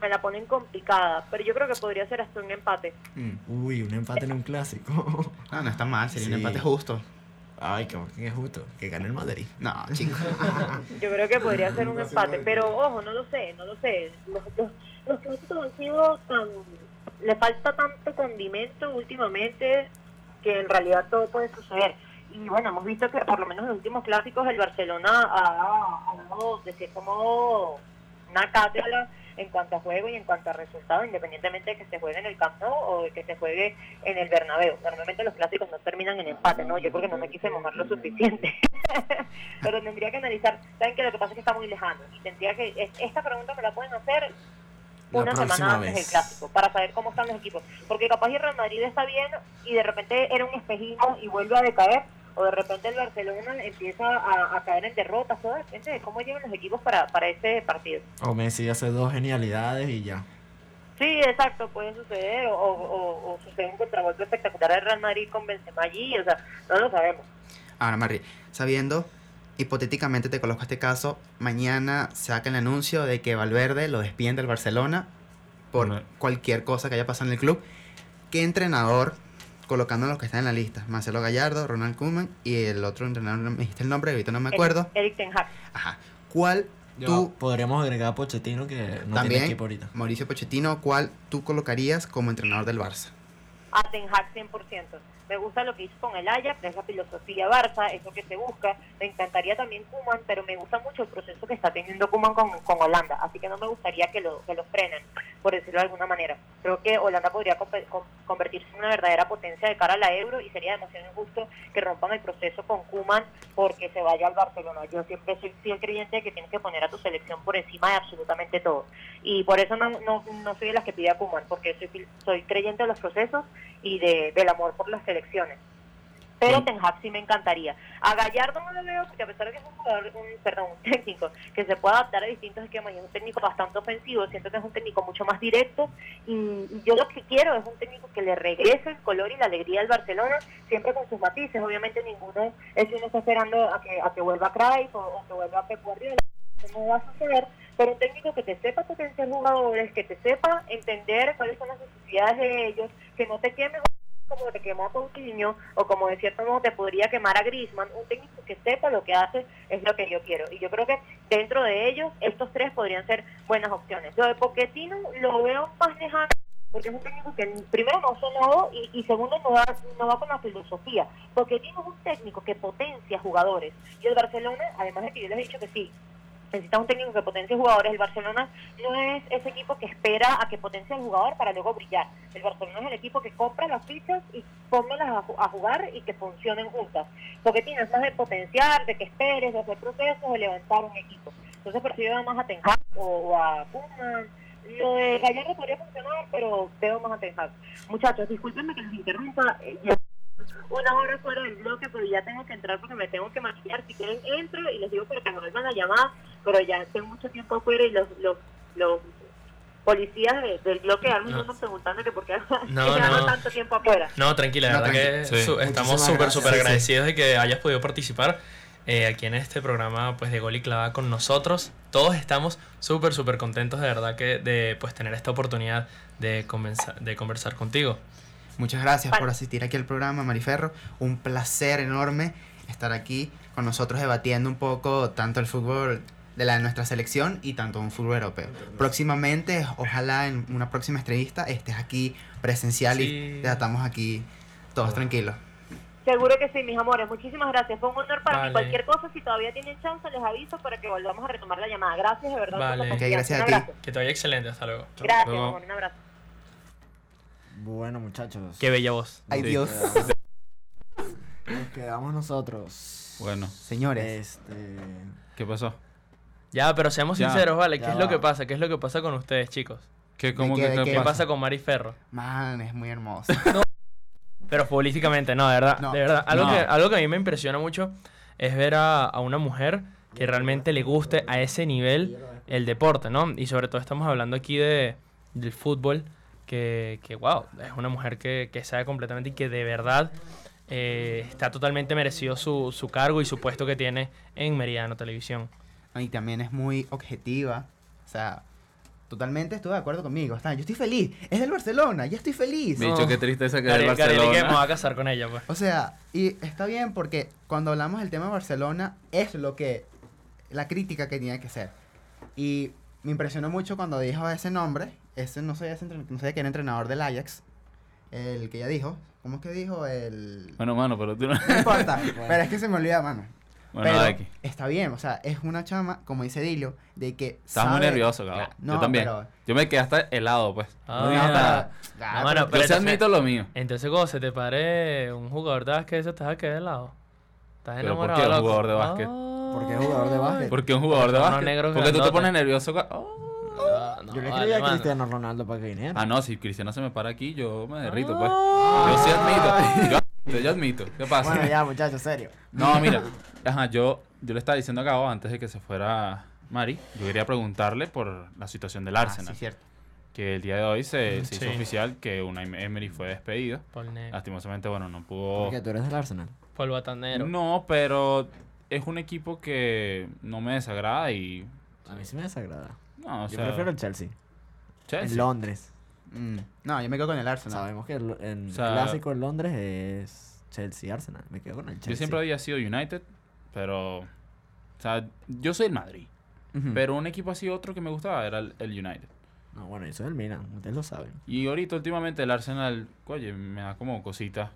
Me la ponen complicada, pero yo creo que podría ser hasta un empate. Mm. Uy, un empate en un clásico. No, no está mal, sería un empate justo. Ay, que, que justo, que gane el Madrid. No, chicos. Yo creo que podría ser un empate, pero ojo, no lo sé, no lo sé. Los, los, los clásicos han sido tan... Le falta tanto condimento últimamente que en realidad todo puede suceder. Y bueno, hemos visto que por lo menos en los últimos clásicos el Barcelona ha, dado de cierto modo una cátedra en cuanto a juego y en cuanto a resultados, independientemente de que se juegue en el Camp o de que se juegue en el Bernabéu. Normalmente los clásicos no terminan en empate, ¿no? Yo creo que no me quise mojar lo suficiente. Pero tendría que analizar, ¿saben que Lo que pasa es que está muy lejano. Y tendría que, es- esta pregunta me la pueden hacer una semana antes del clásico para saber cómo están los equipos. Porque capaz el Real Madrid está bien y de repente era un espejismo y vuelve a decaer. O de repente el Barcelona empieza a, a caer en derrotas. Todo depende de cómo llegan los equipos para, para ese partido. O Messi hace dos genialidades y ya. Sí, exacto, puede suceder. O, o, o- o sucede un contragolpe espectacular del Real Madrid con Benzema allí. O sea, no lo sabemos. Ahora, Mari, sabiendo, hipotéticamente te coloco este caso, mañana saca el anuncio de que Valverde lo despiden del Barcelona por cualquier cosa que haya pasado en el club. ¿Qué entrenador, colocando los que están en la lista? Marcelo Gallardo, Ronald Koeman y el otro entrenador, no me dijiste el nombre, ahorita no me acuerdo. Eric Ten Hag. Ajá. ¿Cuál Tú tú, podríamos agregar a Pochettino que no tiene también, equipo ahorita. Mauricio Pochettino, cuál tú colocarías como entrenador del Barça? A Ten Hag 100%. Me gusta lo que hizo con el Ajax, esa filosofía Barça, eso que se busca. Me encantaría también Kuman, pero me gusta mucho el proceso que está teniendo Kuman con, con Holanda, así que no me gustaría que lo, que lo frenen, por decirlo de alguna manera. Creo que Holanda podría convertirse en una verdadera potencia de cara a la Euro y sería demasiado injusto que rompan el proceso con Kuman porque se vaya al Barcelona. Yo siempre soy fiel creyente de que tienes que poner a tu selección por encima de absolutamente todo. Y por eso no, no, no soy de las que pide a Kuman, porque soy, soy creyente de los procesos y de, del amor por las selecciones. Pero Sí. Ten Hag sí me encantaría. A Gallardo no lo veo porque a pesar de que es un jugador, un, perdón, un técnico que se puede adaptar a distintos esquemas y es un técnico bastante ofensivo, siento que es un técnico mucho más directo y, y yo lo que quiero es un técnico que le regrese el color y la alegría al Barcelona, siempre con sus matices. Obviamente ninguno es uno está esperando a que, a que vuelva Cruyff o, o que vuelva Pep Guardiola, no va a suceder, pero un técnico que te sepa potenciar jugadores, que te sepa entender cuáles son las necesidades de ellos, que no te queme como te quemó a Coutinho o como de cierto modo te podría quemar a Griezmann, un técnico que sepa lo que hace es lo que yo quiero. Y yo creo que dentro de ellos estos tres podrían ser buenas opciones. Lo de Pochettino lo veo más lejano porque es un técnico que primero no sonó y, y segundo no va, no va con la filosofía. Pochettino es un técnico que potencia jugadores. Y el Barcelona, además de que yo les he dicho que sí, necesita un técnico que potencie jugadores. El Barcelona no es ese equipo que espera a que potencie al jugador para luego brillar. El Barcelona es el equipo que compra las fichas y pónmelas a, ju- a jugar y que funcionen juntas. Porque tienes más de potenciar, de que esperes, de hacer procesos, de levantar un equipo. Entonces prefiero más a Ten o, a Koeman. Lo de Gallardo podría funcionar, pero veo más a. Muchachos, discúlpenme que los interrumpa. eh, una hora fuera del bloque, pero ya tengo que entrar porque me tengo que maquillar. Si quieren, entro y les digo para que me vuelvan la llamada, pero ya tengo mucho tiempo afuera y los, los, los policías de- del bloque de armas No. andan preguntando que por qué No, no. tanto tiempo afuera. No, tranquila, la No, verdad que tranqui- sí. su- estamos súper, súper Sí, sí. agradecidos de que hayas podido participar eh, aquí en este programa pues de Gol y Clava con nosotros. Todos estamos súper, súper contentos de verdad que de pues tener esta oportunidad de, convenza- de conversar contigo. Muchas gracias Vale. por asistir aquí al programa, Mariferro. Un placer enorme estar aquí con nosotros debatiendo un poco tanto el fútbol de la de nuestra selección y tanto en fútbol europeo. Próximamente, ojalá en una próxima entrevista estés aquí presencial Sí. y tratamos aquí todos tranquilos. Seguro que sí, mis amores. Muchísimas gracias. Fue un honor para Vale. mí. Cualquier cosa, si todavía tienen chance, les aviso para que volvamos a retomar la llamada. Gracias, de verdad. Vale. Ok, gracias a Un ti. Que te vaya excelente, hasta luego. Gracias, Luego. amor. Un abrazo. Bueno, muchachos. Qué bella voz. Ay Sí. Dios. Nos quedamos nosotros. Bueno, Señores, Este. ¿qué pasó? Ya, pero seamos Ya. sinceros, ¿vale? ¿Qué Ya es lo que pasa? ¿Qué es lo que pasa con ustedes, chicos? ¿Qué, cómo que pasa? pasa con Mari Ferro? man, es muy hermoso. Pero futbolísticamente, no, de verdad. No. De verdad. Algo, No. que, algo que a mí me impresiona mucho es ver a, a una mujer que realmente le guste a ese nivel el deporte, ¿no? Y sobre todo estamos hablando aquí de, del fútbol, que, que wow, es una mujer que, que sabe completamente y que de verdad eh, está totalmente merecido su, su cargo y su puesto que tiene en Meridiano Televisión. y también es muy objetiva. O sea, totalmente estuve de acuerdo conmigo. Está, yo estoy feliz. Es del Barcelona, ya estoy feliz. No. Bicho, qué tristeza que es el Gary- Gary Lineker me Barcelona. va a casar con ella, pues. O sea, y está bien porque cuando hablamos del tema de Barcelona es lo que la crítica que tenía que ser. Y me impresionó mucho cuando dijo ese nombre, ese no sé, ese entren- no sé que era entrenador del Ajax, el que ya dijo, ¿cómo es que dijo? El Bueno, mano, pero tú no... no importa, pero es que se me olvida, mano. Bueno, pero aquí. está bien, o sea, es una chama, como dice Dilio, de que Estás muy nervioso, cabrón. No, Yo también. pero- Yo me quedé hasta helado, pues. Ah, no dije nada. Ah, No, mano, pero- Yo entonces- admito lo mío. Entonces, cuando se te pare un jugador de básquet, eso te vas a quedar de lado. Estás ¿Pero por enamorado. qué un loco? jugador de básquet? ¿Por qué jugador de básquet? Porque un jugador de básquet. Porque tú te pones nervioso. Oh. No, no, Yo le vale, escribí a mano. Cristiano Ronaldo para que viniera. Ah, no, si Cristiano se me para aquí, yo me derrito, pues. Ah. Yo sí admito. Yo admito, yo admito. ¿Qué pasa? Bueno, ya, muchachos, serio. No, mira, ajá, yo, yo le estaba diciendo a Gabo antes de que se fuera Mari, yo quería preguntarle por la situación del Ah, Arsenal. sí, cierto. Que el día de hoy se, se hizo oficial que Unai Emery fue despedido. Lastimosamente, bueno, no pudo. Porque tú eres del Arsenal. Paul Batanero. No, pero es un equipo que no me desagrada y. A mí sí me desagrada. No, o Yo sea. prefiero el Chelsea. Chelsea. En Londres. Mm, No, yo me quedo con el Arsenal. Sabemos que el, el O sea- clásico en Londres es Chelsea-Arsenal. Me quedo con el Chelsea. Yo siempre había sido United, pero. O sea, yo soy el Madrid. Pero un equipo así, otro que me gustaba era el, el United. No, bueno, yo soy el Milan. Ustedes lo saben. Y ahorita, últimamente, el Arsenal, oye, me da como cosita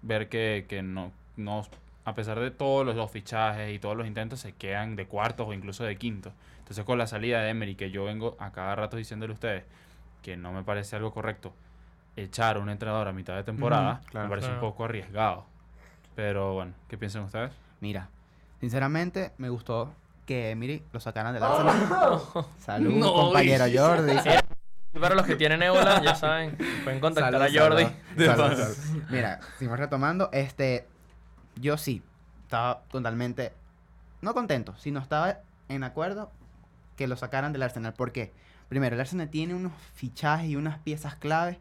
ver que, que no, no, a pesar de todos los, los fichajes y todos los intentos, se quedan de cuartos o incluso de quintos. Entonces, con la salida de Emery, que yo vengo a cada rato diciéndole a ustedes que no me parece algo correcto echar a un entrenador a mitad de temporada, claro. me parece un poco arriesgado. Pero bueno, ¿qué piensan ustedes? Mira, sinceramente me gustó que Emily lo sacaran del Arsenal. Salud, No, compañero. Jordi. Para los que tienen ébola, ya saben, pueden contactar Salud, a Jordi. salud, salud, salud. Mira, seguimos retomando. Este, yo sí, estaba totalmente, no contento, sino estaba en acuerdo que lo sacaran del Arsenal. ¿Por qué? Primero, el Arsenal tiene unos fichajes y unas piezas claves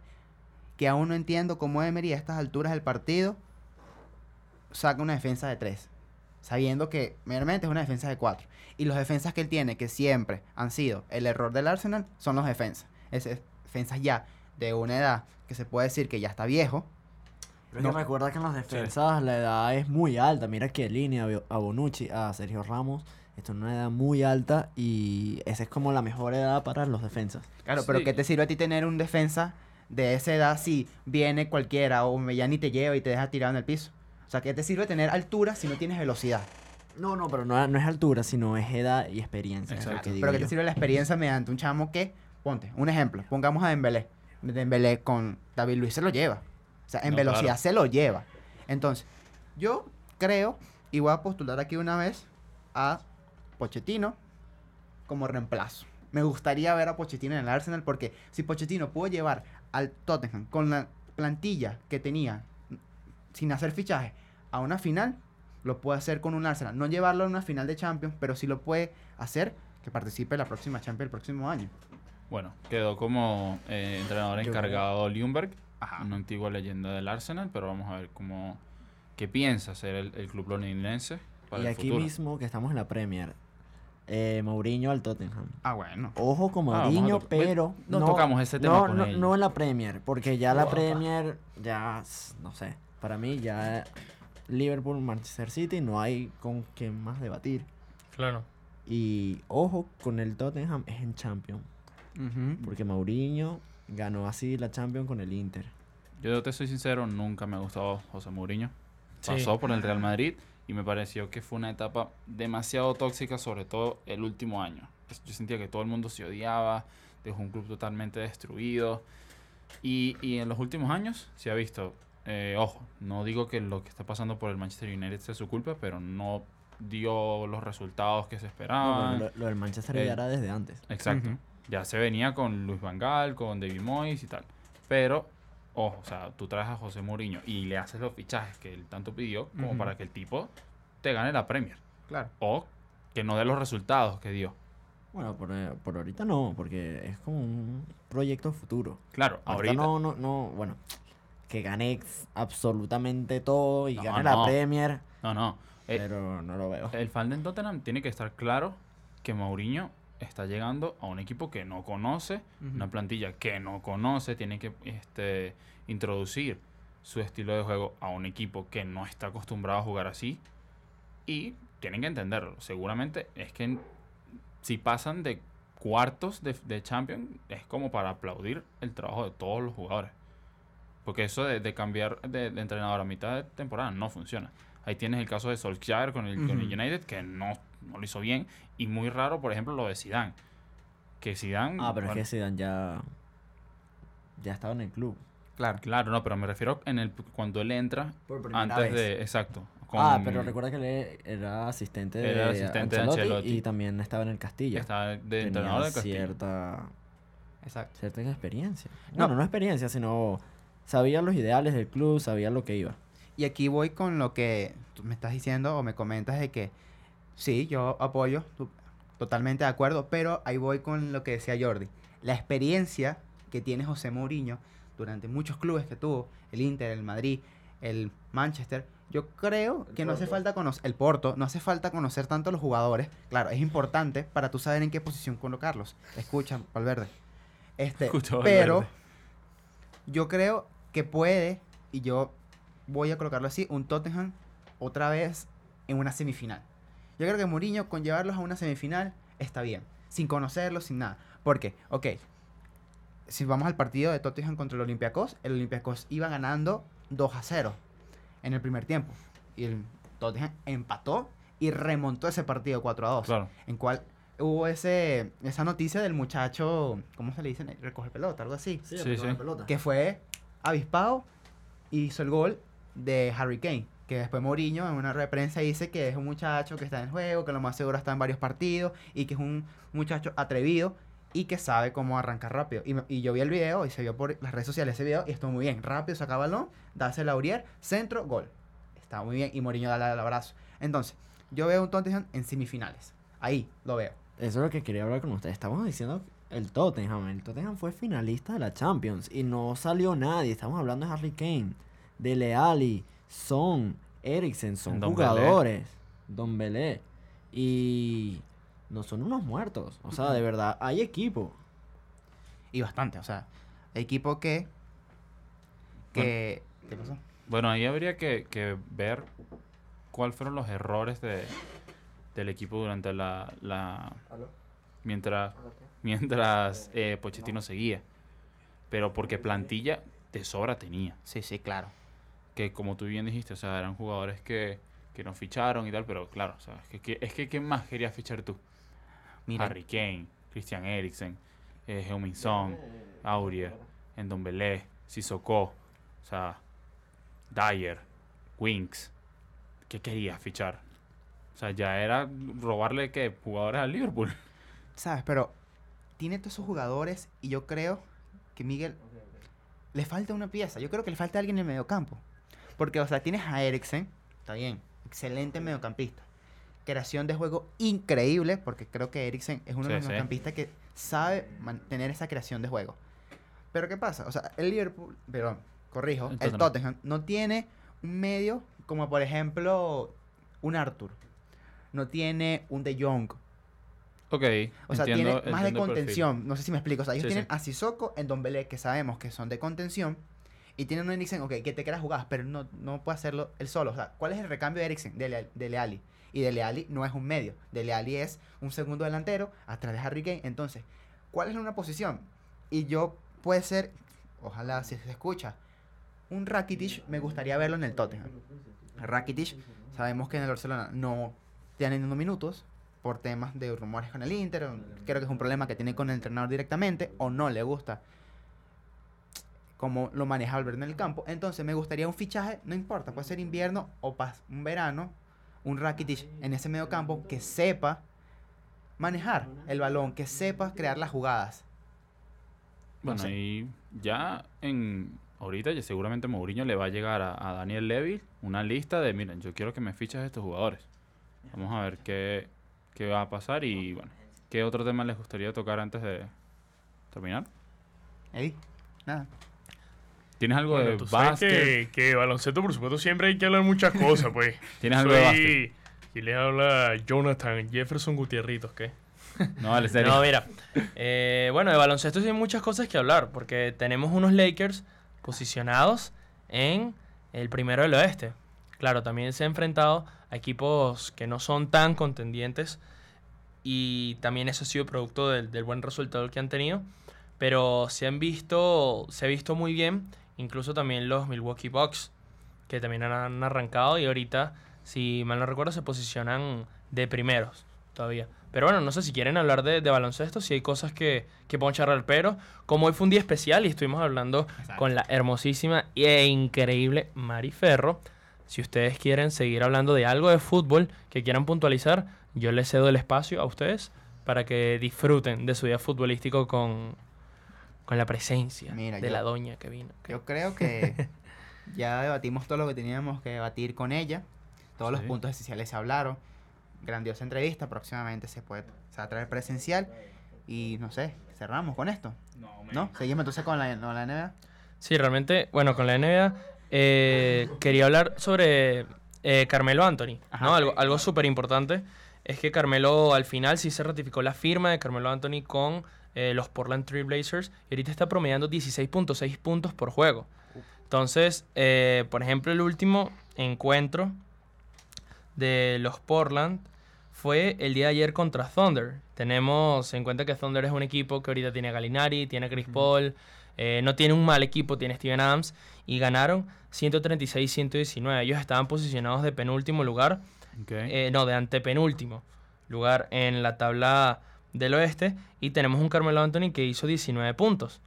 que aún no entiendo cómo Emery a estas alturas del partido saca una defensa de 3, sabiendo que meramente es una defensa de 4. Y los defensas que él tiene, que siempre han sido el error del Arsenal, son los defensas. Es defensas ya de una edad que se puede decir que ya está viejo. Pero No. es que recuerda que en las defensas la edad es muy alta. Mira que línea a Bonucci, a Sergio Ramos. Esto es una edad muy alta y esa es como la mejor edad para los defensas. Claro, pero. ¿qué te sirve a ti tener un defensa de esa edad si viene cualquiera o ya ni te lleva y te deja tirado en el piso? O sea, ¿qué te sirve tener altura si no tienes velocidad? No, no, pero no, no es altura, sino es edad y experiencia. Exacto. que Pero ¿qué te sirve la experiencia mediante un chamo que, ponte, un ejemplo, pongamos a Dembélé. Dembélé con David Luis se lo lleva. O sea, en No, velocidad claro. se lo lleva. Entonces, yo creo, y voy a postular aquí una vez a Pochettino como reemplazo. Me gustaría ver a Pochettino en el Arsenal porque si Pochettino pudo llevar al Tottenham con la plantilla que tenía sin hacer fichaje a una final, lo puede hacer con un Arsenal. No llevarlo a una final de Champions, pero sí lo puede hacer que participe en la próxima Champions el próximo año. Bueno, quedó como eh, entrenador encargado Ljungberg, una antigua leyenda del Arsenal, pero vamos a ver cómo qué piensa hacer el, el club londinense para Y el aquí futuro. mismo que estamos en la Premier, eh, Mourinho al Tottenham. Ah, bueno. Ojo con Ah, Mourinho, pero no tocamos ese tema no, con no, ellos. no en la Premier, porque ya la. Premier, ya, no sé, para mí ya Liverpool, Manchester City, no hay con qué más debatir. Claro. Y ojo con el Tottenham es en Champions. Porque Mourinho ganó así la Champions con el Inter. Yo te soy sincero, nunca me ha gustado José Mourinho. Sí. Pasó por el Real Madrid y me pareció que fue una etapa demasiado tóxica, sobre todo el último año. Pues, Yo sentía que todo el mundo se odiaba, dejó un club totalmente destruido. Y, y en los últimos años se ha visto, eh, ojo, no digo que lo que está pasando por el Manchester United sea su culpa, pero no dio los resultados que se esperaban. lo, lo del Manchester eh, ya era desde antes. Exacto. Ya se venía con Luis Vangal, con David Moyes y tal. Pero, ojo, o sea, tú traes a José Mourinho y le haces los fichajes que él tanto pidió como para que el tipo te gane la Premier. Claro. O que no dé los resultados que dio. Bueno, por, eh, por ahorita no, porque es como un proyecto futuro. Claro, Ahorita, ahorita. no, no, no, bueno, que gane absolutamente todo y No, gane no. la Premier, No, no. Eh, pero no lo veo. el fan de Tottenham tiene que estar claro que Mourinho está llegando a un equipo que no conoce, una plantilla que no conoce, tiene que este, introducir su estilo de juego a un equipo que no está acostumbrado a jugar así y tienen que entenderlo. Seguramente es que si pasan de cuartos de, de Champions es como para aplaudir el trabajo de todos los jugadores. Porque eso de, de cambiar de, de entrenador a mitad de temporada no funciona. Ahí tienes el caso de Solskjaer con el, con el. United, que no, no lo hizo bien. Y muy raro, por ejemplo, lo de Zidane. Que Zidane... Ah, pero bueno, es que Zidane ya, ya estaba en el club. Claro. Claro, no, pero me refiero en el cuando él entra Por primera antes vez. de... Exacto. Ah, pero recuerda que él era asistente de, Era asistente de Ancelotti y también estaba en el Castilla. Está de Tenía entrenador de Castillo. cierta, Exacto. cierta experiencia. No. Bueno, no experiencia, sino sabía los ideales del club, sabía lo que iba. Y aquí voy con lo que tú me estás diciendo o me comentas de que sí, yo apoyo, totalmente de acuerdo, pero ahí voy con lo que decía Jordi. La experiencia que tiene José Mourinho durante muchos clubes que tuvo, el Inter, el Madrid, el Manchester, yo creo que no hace falta conocer, el Porto, no hace falta conocer tanto a los jugadores. Claro, es importante para tú saber en qué posición colocarlos. Escucha, Valverde. Este, pero Valverde. yo creo que puede, y yo voy a colocarlo así, un Tottenham otra vez en una semifinal. Yo creo que Mourinho con llevarlos a una semifinal está bien, sin conocerlos, sin nada. Porque, ok, si vamos al partido de Tottenham contra el Olympiacos, el Olympiacos iba ganando 2 a 0 en el primer tiempo. Y el Tottenham empató y remontó ese partido 4 a 2. Claro. En cual hubo ese, esa noticia del muchacho, ¿cómo se le dice? Recoge pelota, algo así Sí, sí. que fue avispado y hizo el gol de Harry Kane. Que después Mourinho en una rueda de prensa dice que es un muchacho que está en juego, que lo más seguro está en varios partidos y que es un muchacho atrevido y que sabe cómo arrancar rápido. Y, yo vi el video y se vio por las redes sociales ese video y estuvo muy bien. Rápido, saca balón, darse el Aurier, centro, gol. Está muy bien y Mourinho da el abrazo. Entonces, yo veo un Tottenham en semifinales. Ahí lo veo. Eso es lo que quería hablar con ustedes. Estamos diciendo el Tottenham. El Tottenham fue finalista de la Champions y no salió nadie. Estamos hablando de Harry Kane, de Leali, Son, Eriksen, son jugadores. Don Belé. Y no son unos muertos. O sea, de verdad, hay equipo. Y bastante, o sea, equipo que... que ¿Qué pasó? Bueno, ahí habría que, que ver cuáles fueron los errores de, del equipo durante la... la mientras mientras eh, Pochettino seguía. Pero porque plantilla de sobra tenía. Sí, sí, claro. Que como tú bien dijiste, o sea, eran jugadores que, que no ficharon y tal, pero claro, o sea, es que, que- es que ¿quién más querías fichar tú? Mira, Harry Kane, Christian Eriksen, eh, Heung-min Son, Aurier, Ndombele, Sissoko, o sea, Dyer, Winks. ¿Qué querías fichar? O sea, ya era robarle que jugadores al Liverpool. ¿sabes? Pero tiene todos esos jugadores y yo creo que Miguel le falta una pieza. Yo creo que le falta alguien en el mediocampo. Porque, o sea, tienes a Eriksen, está bien, excelente mediocampista. Creación de juego increíble, porque creo que Eriksen es uno de los sí. mediocampistas que sabe mantener esa creación de juego. Pero ¿qué pasa? O sea, el Liverpool, perdón, corrijo, El el Tottenham. No tiene un medio como por ejemplo un Arthur. No tiene un De Jong. Ok. O sea, entiendo- tiene más de contención. No sé si me explico. O sea, ellos Sí, tienen a Sissoko en Don Belé, que sabemos que son de contención. Y tienen un Eriksen, ok, que te quieras jugar, pero no, no puede hacerlo él solo. O sea, ¿cuál es el recambio de Eriksen? De, Le- de Leali. Y Dele Alli no es un medio. Dele Alli es un segundo delantero atrás de Harry Kane. Entonces, ¿cuál es una posición? Y yo puede ser, ojalá si se escucha, un Rakitic me gustaría verlo en el Tottenham. Rakitic, sabemos que en el Barcelona no tiene teniendo minutos por temas de rumores con el Inter. Creo que es un problema que tiene con el entrenador directamente o no le gusta cómo lo maneja Valverde en el campo. Entonces me gustaría un fichaje, no importa, puede ser invierno o pas- un verano, un Rakitic en ese medio campo que sepa manejar el balón, que sepa crear las jugadas. Bueno, sé. y ya en ahorita ya seguramente Mourinho le va a llegar a, a Daniel Levy una lista de, miren, yo quiero que me fiches a estos jugadores. Vamos a ver qué, qué va a pasar y bueno, qué otro tema les gustaría tocar antes de terminar. Eddie, nada. ¿Tienes algo Bueno, de tú sabes básquet? que, que baloncesto, por supuesto, siempre hay que hablar muchas cosas, pues. ¿Tienes algo de básquet? Y le habla Jonathan Jefferson Gutierritos, ¿qué? No, vale, serio. No, mira. eh, bueno, de baloncesto sí hay muchas cosas que hablar, porque tenemos unos Lakers posicionados en el primero del oeste. Claro, también se ha enfrentado a equipos que no son tan contendientes y también eso ha sido producto del, del buen resultado que han tenido. Pero se han visto, se ha visto muy bien, incluso también los Milwaukee Bucks, que también han arrancado y ahorita, si mal no recuerdo, se posicionan de primeros todavía. Pero bueno, no sé si quieren hablar de, de baloncesto, si hay cosas que, que podemos charlar, pero como hoy fue un día especial y estuvimos hablando con la hermosísima e increíble Mari Ferro, si ustedes quieren seguir hablando de algo de fútbol que quieran puntualizar, yo les cedo el espacio a ustedes para que disfruten de su día futbolístico con, con la presencia Mira, de yo- la doña que vino. Yo creo que ya debatimos todo lo que teníamos que debatir con ella. Todos los Sí. puntos esenciales se hablaron. Grandiosa entrevista. Próximamente se puede se va a traer presencial. Y no sé, cerramos con esto. ¿No? Seguimos entonces con la, con la NBA. Sí, realmente, bueno, con la NBA eh, quería hablar sobre eh, Carmelo Anthony, Ajá. ¿no? Algo, algo súper importante es que Carmelo al final sí se ratificó la firma de Carmelo Anthony con eh, los Portland Trail Blazers y ahorita está promediando 16.6 puntos por juego. Entonces, eh, por ejemplo, el último encuentro de los Portland fue el día de ayer contra Thunder. Tenemos en cuenta que Thunder es un equipo que ahorita tiene a Galinari, tiene a Chris Paul, eh, no tiene un mal equipo, tiene Steven Adams y ganaron 136-119. Ellos estaban posicionados de penúltimo lugar, eh, no, de antepenúltimo lugar en la tabla del oeste y tenemos un Carmelo Anthony que hizo 19 puntos.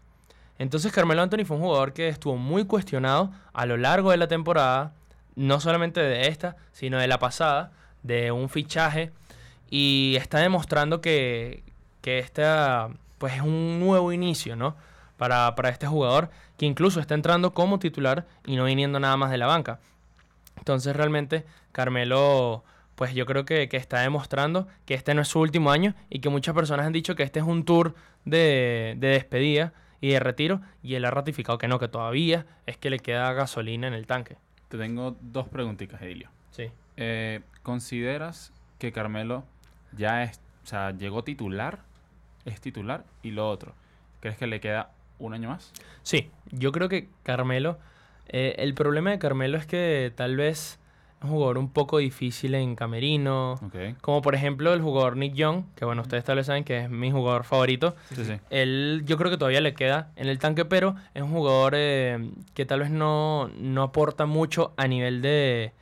Entonces Carmelo Anthony fue un jugador que estuvo muy cuestionado a lo largo de la temporada, no solamente de esta, sino de la pasada, de un fichaje y está demostrando que, que esta pues es un nuevo inicio, ¿no? Para, para este jugador que incluso está entrando como titular y no viniendo nada más de la banca. Entonces realmente Carmelo, pues yo creo que, que está demostrando que este no es su último año y que muchas personas han dicho que este es un tour de, de despedida y de retiro y él ha ratificado que no, que todavía es que le queda gasolina en el tanque. Te tengo dos preguntitas, Edilio. Sí. Eh, ¿Consideras que Carmelo ya es, o sea, llegó titular? ¿Es titular? Y lo otro, ¿crees que le queda un año más? Sí, yo creo que Carmelo, eh, el problema de Carmelo es que tal vez un jugador un poco difícil en camerino, Ok. como por ejemplo el jugador Nick Young, que bueno, ustedes tal vez saben que es mi jugador favorito. Sí, sí. Él, yo creo que todavía le queda en el tanque, pero es un jugador eh, que tal vez no, no aporta mucho a nivel de...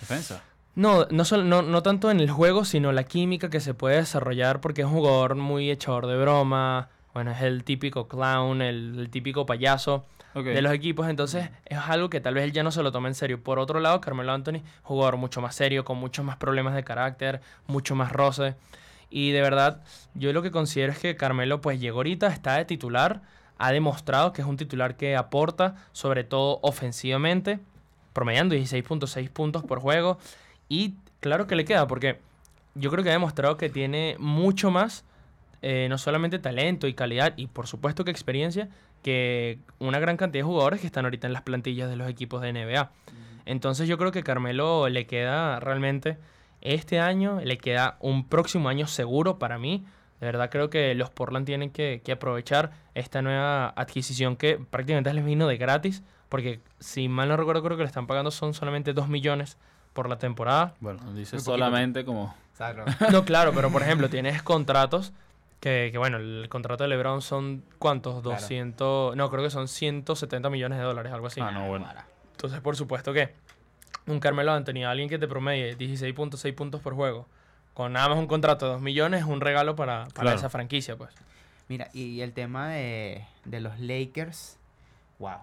Defensa. No, no, sol- no, no tanto en el juego, sino la química que se puede desarrollar, porque es un jugador muy echador de broma, bueno, es el típico clown, el, el típico payaso De los equipos, entonces es algo que tal vez él ya no se lo toma en serio. Por otro lado, Carmelo Anthony, jugador mucho más serio, con muchos más problemas de carácter, mucho más roce. Y de verdad, yo lo que considero es que Carmelo pues llegó ahorita, está de titular, ha demostrado que es un titular que aporta, sobre todo ofensivamente, promediando 16.6 puntos por juego. Y claro que le queda, porque yo creo que ha demostrado que tiene mucho más, eh, no solamente talento y calidad, y por supuesto que experiencia, que una gran cantidad de jugadores que están ahorita en las plantillas de los equipos de NBA. Entonces yo creo que Carmelo le queda realmente este año, le queda un próximo año seguro para mí. De verdad creo que los Portland tienen que, que aprovechar esta nueva adquisición que prácticamente les vino de gratis, porque si mal no recuerdo creo que le están pagando son solamente 2 millones por la temporada. Bueno, dice solamente como... No, claro, pero por ejemplo, tienes contratos que, que, bueno, el contrato de LeBron son ¿cuántos? Claro. 200, no, creo que son 170 millones de dólares, algo así. Ah, no, bueno. Entonces, por supuesto que un Carmelo Anthony, alguien que te promedie 16.6 puntos por juego, con nada más un contrato de 2 millones, es un regalo para, para Claro. esa franquicia, pues. Mira, y el tema de, de los Lakers, wow,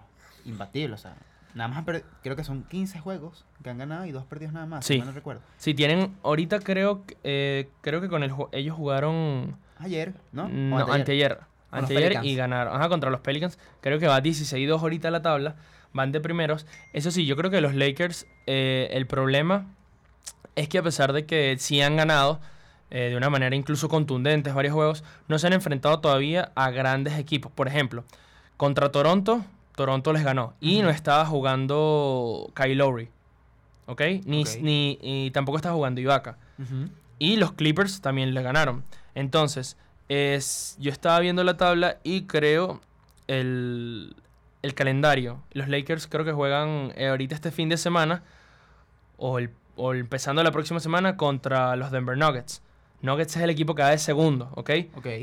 imbatible, o sea, nada más creo que son 15 juegos que han ganado y dos perdidos nada más, Sí. no recuerdo. Si tienen, ahorita creo, que- eh, creo que con el ellos jugaron Ayer, ¿no? O No, anteayer. anteayer. y ganaron. Ajá, contra los Pelicans. Creo que va 16-2 ahorita la tabla. Van de primeros. Eso sí, yo creo que los Lakers, eh, el problema es que a pesar de que sí han ganado eh, de una manera incluso contundente varios juegos, no se han enfrentado todavía a grandes equipos. Por ejemplo, contra Toronto, Toronto les ganó. Y no estaba jugando Kyle Lowry. ¿Ok? Ni, Ok. ni, y tampoco estaba jugando Ibaka. Ujú. Y los Clippers también le ganaron. Entonces, es, yo estaba viendo la tabla y creo el, el calendario. Los Lakers creo que juegan eh, ahorita este fin de semana o, el- o empezando la próxima semana contra los Denver Nuggets. Nuggets es el equipo que va de segundo, ¿ok?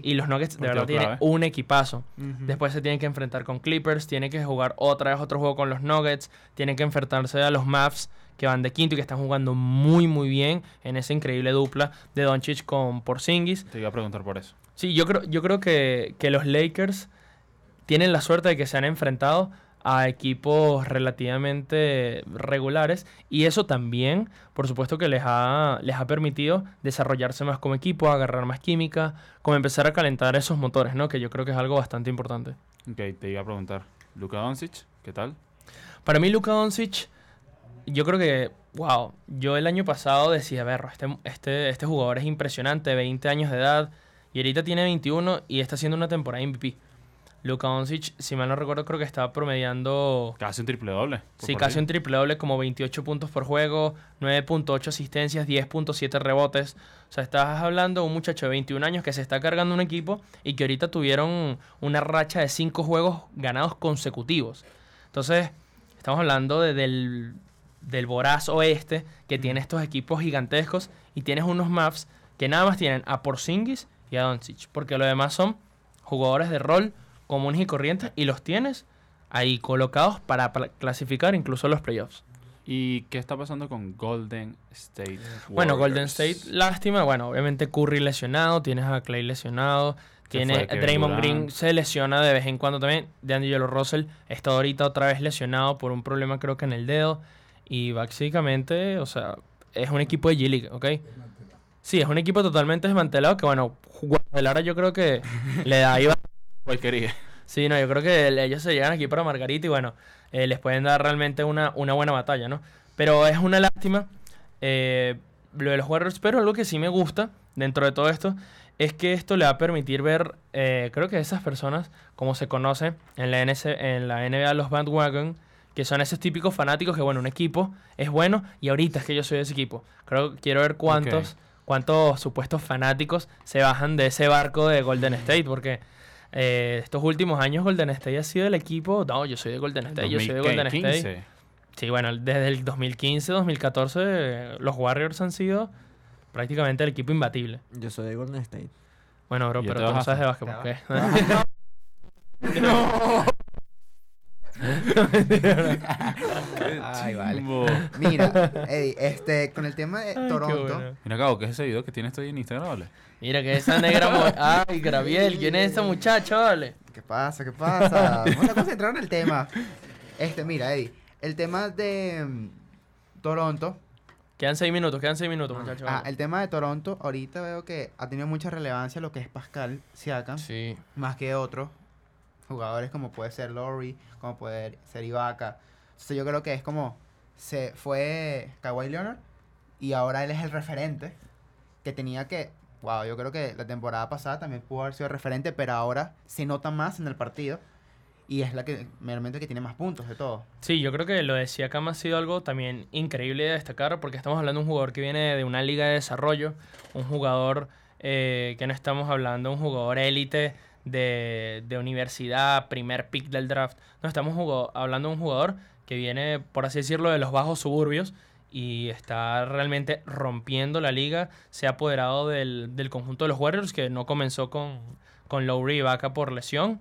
Y los Nuggets de verdad tienen un equipazo. Después se tienen que enfrentar con Clippers, tienen que jugar otra vez otro juego con los Nuggets, tienen que enfrentarse a los Mavs que van de quinto y que están jugando muy muy bien en esa increíble dupla de Doncic con Porzingis. Te iba a preguntar por eso. Sí, yo creo, yo creo que, que los Lakers tienen la suerte de que se han enfrentado a equipos relativamente regulares y eso también, por supuesto que les ha, les ha permitido desarrollarse más como equipo, agarrar más química, como empezar a calentar esos motores, ¿no? Que yo creo que es algo bastante importante. Ok, te iba a preguntar. Luka Doncic, ¿qué tal? Para mí, Luka Doncic, yo creo que, wow, yo el año pasado decía, ver, este, este, este jugador es impresionante, 20 años de edad, y ahorita tiene 21 y está haciendo una temporada MVP. Luka Doncic, si mal no recuerdo, creo que estaba promediando, Casi un triple doble. sí, casi un triple doble, como 28 puntos por juego, 9.8 asistencias, 10.7 rebotes. O sea, estás hablando de un muchacho de 21 años que se está cargando un equipo y que ahorita tuvieron una racha de 5 juegos ganados consecutivos. Entonces, estamos hablando de- del, del voraz oeste que tiene estos equipos gigantescos y tienes unos Mavs que nada más tienen a Porzingis y a Doncic, porque lo demás son jugadores de rol comunes y corrientes y los tienes ahí colocados para clasificar incluso los playoffs. ¿Y qué está pasando con Golden State? Bueno, Golden? State, lástima. Bueno, obviamente Curry lesionado, tienes a Clay lesionado, Se tiene fue Kevin Draymond Durant. Green se lesiona de vez en cuando también. D'Angelo Russell está ahorita otra vez lesionado por un problema creo que en el dedo. Y básicamente, o sea, es un equipo de G-League, ¿ok? Sí, es un equipo totalmente desmantelado que, bueno, Guadalajara yo creo que le da ahí Porquería. Sí, no, yo creo que el- ellos se llegan aquí para Margarita y bueno, eh, les pueden dar realmente una, una buena batalla, ¿no? Pero es una lástima eh, lo de los Warriors, pero algo que sí me gusta dentro de todo esto es que esto le va a permitir ver, eh, creo que esas personas, como se conoce en la, NC en la NBA, los bandwagon, que son esos típicos fanáticos que, bueno, un equipo es bueno y ahorita es que yo soy de ese equipo. Creo quiero ver cuántos, cuántos supuestos fanáticos se bajan de ese barco de Golden State, porque eh, estos últimos años Golden State ha sido el equipo. No, yo soy de Golden State, yo soy de Golden State. 2015. Sí, bueno, desde el 2015, 2014, eh, los Warriors han sido prácticamente el equipo imbatible. Yo soy de Golden State. Bueno, bro, ¿Y pero tú no sabes de básquetbol, ¿qué? Ay, vale. Mira, Eddie, este, con el tema de Ay, Toronto, bueno. Mira, Cabo, ¿qué es ese video que tienes tú ahí en Instagram? vale? Mira que esa negra. mo- Ay, Graviel, ¿quién es esa muchacha, vale? ¿qué pasa? ¿Qué pasa? Vamos a concentrar en el tema. Este, mira, Eddie, el tema de mm, Toronto, Quedan seis minutos, quedan seis minutos, muchachos. ah, el tema de Toronto, ahorita veo que ha tenido mucha relevancia lo que es Pascal Siakam, Sí. más que otros jugadores como puede ser Laurie, como puede ser Ibaka. Entonces yo creo que es como se fue Kawhi Leonard y ahora él es el referente que tenía que, wow, yo creo que la temporada pasada también pudo haber sido referente, pero ahora se nota más en el partido y es la que meramente que tiene más puntos de todo. Sí, yo creo que lo de Siakam ha sido algo también increíble de destacar porque estamos hablando de un jugador que viene de una liga de desarrollo, un jugador eh, que no estamos hablando un jugador élite de, de universidad, primer pick del draft, no estamos jugo- hablando de un jugador que viene, por así decirlo, de los bajos suburbios y está realmente rompiendo la liga. Se ha apoderado del, del conjunto de los Warriors, que no comenzó con, con Lowry y Vaca por lesión.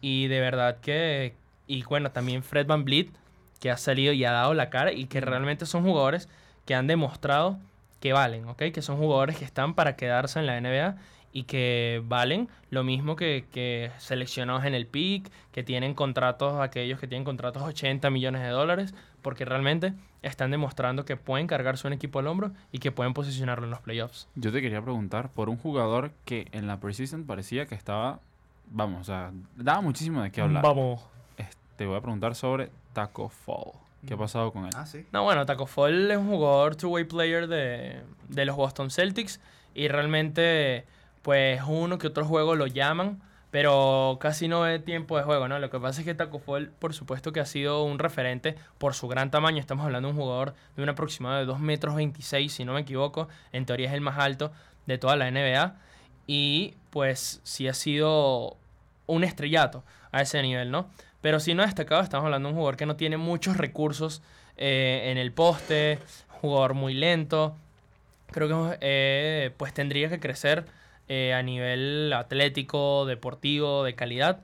Y de verdad que. Y bueno, también Fred Van Vliet, que ha salido y ha dado la cara y que realmente son jugadores que han demostrado que valen, ¿ok? Que son jugadores que están para quedarse en la NBA y que valen lo mismo que, que seleccionados en el PIC, que tienen contratos, aquellos que tienen contratos 80 millones de dólares, porque realmente están demostrando que pueden cargarse un equipo al hombro y que pueden posicionarlo en los playoffs. Yo te quería preguntar por un jugador que en la preseason parecía que estaba, vamos, o sea, daba muchísimo de qué hablar. Vamos. Te voy a preguntar sobre Taco Fall. ¿Qué ha pasado con él? Ah, sí. No, bueno, Taco Fall es un jugador two-way player de, de los Boston Celtics y realmente, pues uno que otro juego lo llaman, pero casi no ve tiempo de juego, ¿no? Lo que pasa es que Taco Fall, por supuesto que ha sido un referente por su gran tamaño. Estamos hablando de un jugador de un aproximado de 2 metros 26, si no me equivoco. En teoría es el más alto de toda la NBA. Y pues sí ha sido un estrellato a ese nivel, ¿no? Pero si no ha destacado, estamos hablando de un jugador que no tiene muchos recursos eh, en el poste, jugador muy lento. Creo que eh, pues tendría que crecer eh, a nivel atlético, deportivo, de calidad.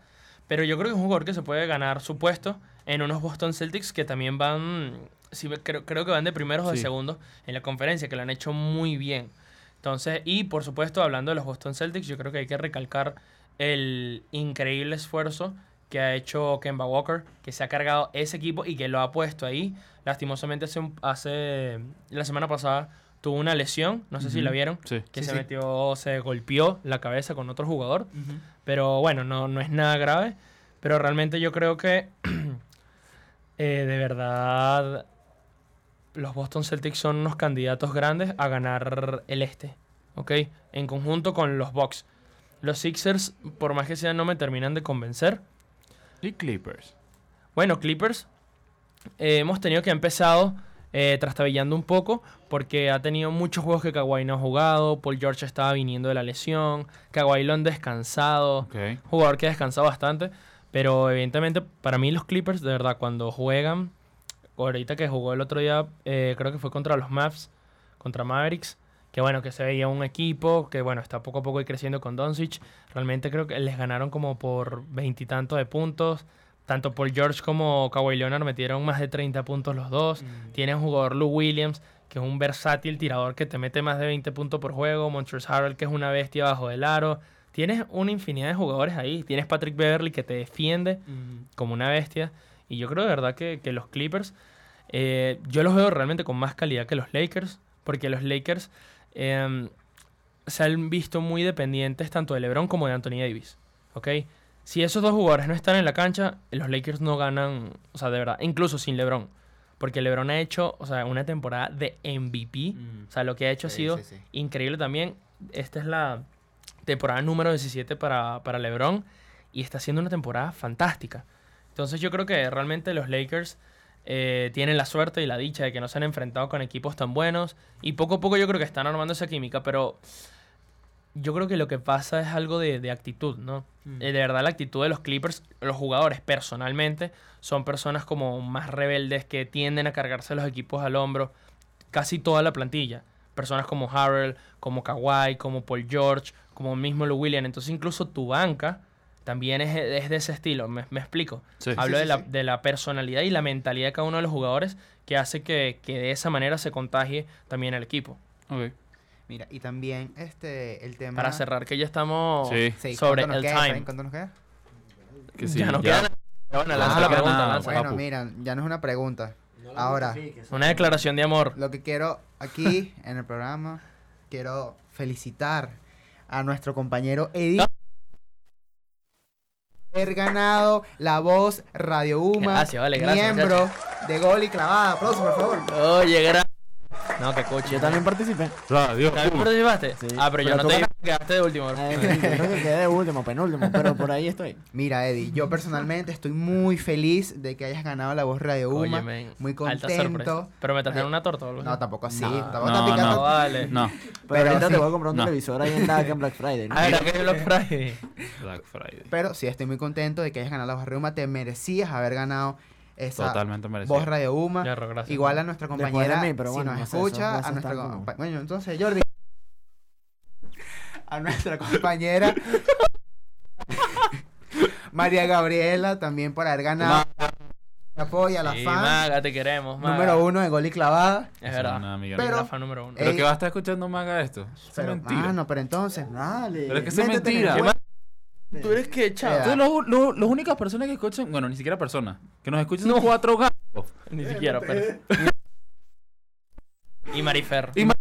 Pero yo creo que es un jugador que se puede ganar su puesto en unos Boston Celtics que también van, sí, creo, creo que van de primeros o de segundos en la conferencia, que lo han hecho muy bien. Entonces, y por supuesto, hablando de los Boston Celtics, yo creo que hay que recalcar el increíble esfuerzo que ha hecho Kemba Walker, que se ha cargado ese equipo y que lo ha puesto ahí. Lastimosamente hace, hace la semana pasada tuvo una lesión, no sé si la vieron, Sí. que Sí, se sí. metió, se golpeó la cabeza con otro jugador. Pero bueno, no, no es nada grave. Pero realmente yo creo que eh, de verdad los Boston Celtics son unos candidatos grandes a ganar el este. ¿Ok? En conjunto con los Bucks. Los Sixers, por más que sean, no me terminan de convencer. Y Clippers. Bueno, Clippers, eh, hemos tenido que ha empezado eh, trastabillando un poco porque ha tenido muchos juegos que Kawhi no ha jugado. Paul George estaba viniendo de la lesión. Kawhi lo han descansado. Jugador que ha descansado bastante. Pero evidentemente, para mí los Clippers, de verdad, cuando juegan, ahorita que jugó el otro día, eh, creo que fue contra los Mavs, contra Mavericks, que bueno, que se veía un equipo que bueno, está poco a poco creciendo con Doncic. Realmente creo que les ganaron como por veintitantos de puntos. Tanto Paul George como Kawhi Leonard metieron más de 30 puntos los dos. Tienes un jugador Lou Williams, que es un versátil tirador que te mete más de 20 puntos por juego. Montrezl Harrell, que es una bestia bajo del aro. Tienes una infinidad de jugadores ahí. Tienes Patrick Beverly, que te defiende como una bestia. Y yo creo de verdad que, que los Clippers, eh, yo los veo realmente con más calidad que los Lakers. Porque los Lakers eh, se han visto muy dependientes tanto de LeBron como de Anthony Davis. ¿Ok? Si esos dos jugadores no están en la cancha, los Lakers no ganan, o sea, de verdad, incluso sin LeBron. Porque LeBron ha hecho, o sea, una temporada de MVP. O sea, lo que ha hecho ha sido sí, sí. increíble también. Esta es la temporada número 17 para, para LeBron y está haciendo una temporada fantástica. Entonces yo creo que realmente los Lakers eh, tienen la suerte y la dicha de que no se han enfrentado con equipos tan buenos y poco a poco yo creo que están armando esa química, pero yo creo que lo que pasa es algo de, de actitud, ¿no? Eh, de verdad la actitud de los Clippers, los jugadores personalmente, son personas como más rebeldes que tienden a cargarse los equipos al hombro, casi toda la plantilla. Personas como Harrell, como Kawhi, como Paul George, como mismo Lou Williams. Entonces incluso tu banca también es, es de ese estilo, ¿me, me explico? Sí. Hablo Sí, de, sí, la, sí. de la personalidad y la mentalidad de cada uno de los jugadores que hace que, que de esa manera se contagie también el equipo. Mira, y también este, el tema... Para cerrar, que ya estamos Sí. Sí, sobre ¿cuánto nos el queda, time. ¿Cuánto nos queda? Que sí, ya no queda nada. Bueno, lanza Ah, la pregunta, nada, lanza. bueno. Mira, ya no es una pregunta. Ahora, Una declaración de amor. lo que quiero aquí en el programa, quiero felicitar a nuestro compañero Eddie. Haber ganado la voz Radio Uma, Gracias, vale, gracias, miembro de Gol y Clavada. Aplausos, por favor. Oye, gran... No, que coche. Yo también participé. Radio. ¿También participaste? Sí. Ah, pero yo no te ganas- quedaste de último. Eh, creo que quedé de último, penúltimo, pero por ahí estoy. Mira, Eddie, yo personalmente estoy muy feliz de que hayas ganado la voz Radio Uma. Oye, men, muy contento. Pero me trajeron Eh, una torta o algo No, tampoco así. No, tampoco no, está picando- No, vale. No, Pero, Pero ahorita sí. te voy a comprar un No. televisor ahí en la en Black Friday. ¿no? Ah, ¿verdad que es Black Friday? Black Friday. Pero sí, estoy muy contento de que hayas ganado la voz Radio Uma. Te merecías haber ganado esa Totalmente merecido. voz Radio Uma. Claro, gracias. Igual a nuestra de compañera, mí, pero si nos no escucha, a nuestra Bueno, entonces, Jordi. a nuestra compañera María Gabriela, también por haber ganado apoyo a la Sí, fan Maga, te queremos, Maga. número uno de gol y clavada. Es verdad. una mierda. Pero- la fan número uno. ¿Pero qué va a estar escuchando Maga esto? Es Pero, mentira. mano, pero entonces, Dale. Pero es que es métete en el mentira. ¿Tú eres que. Entonces, los, los- las únicas personas que escuchan, bueno, ni siquiera personas, que nos escuchan son cuatro gatos. Ni siquiera, pero... y Marifer. Y Ma-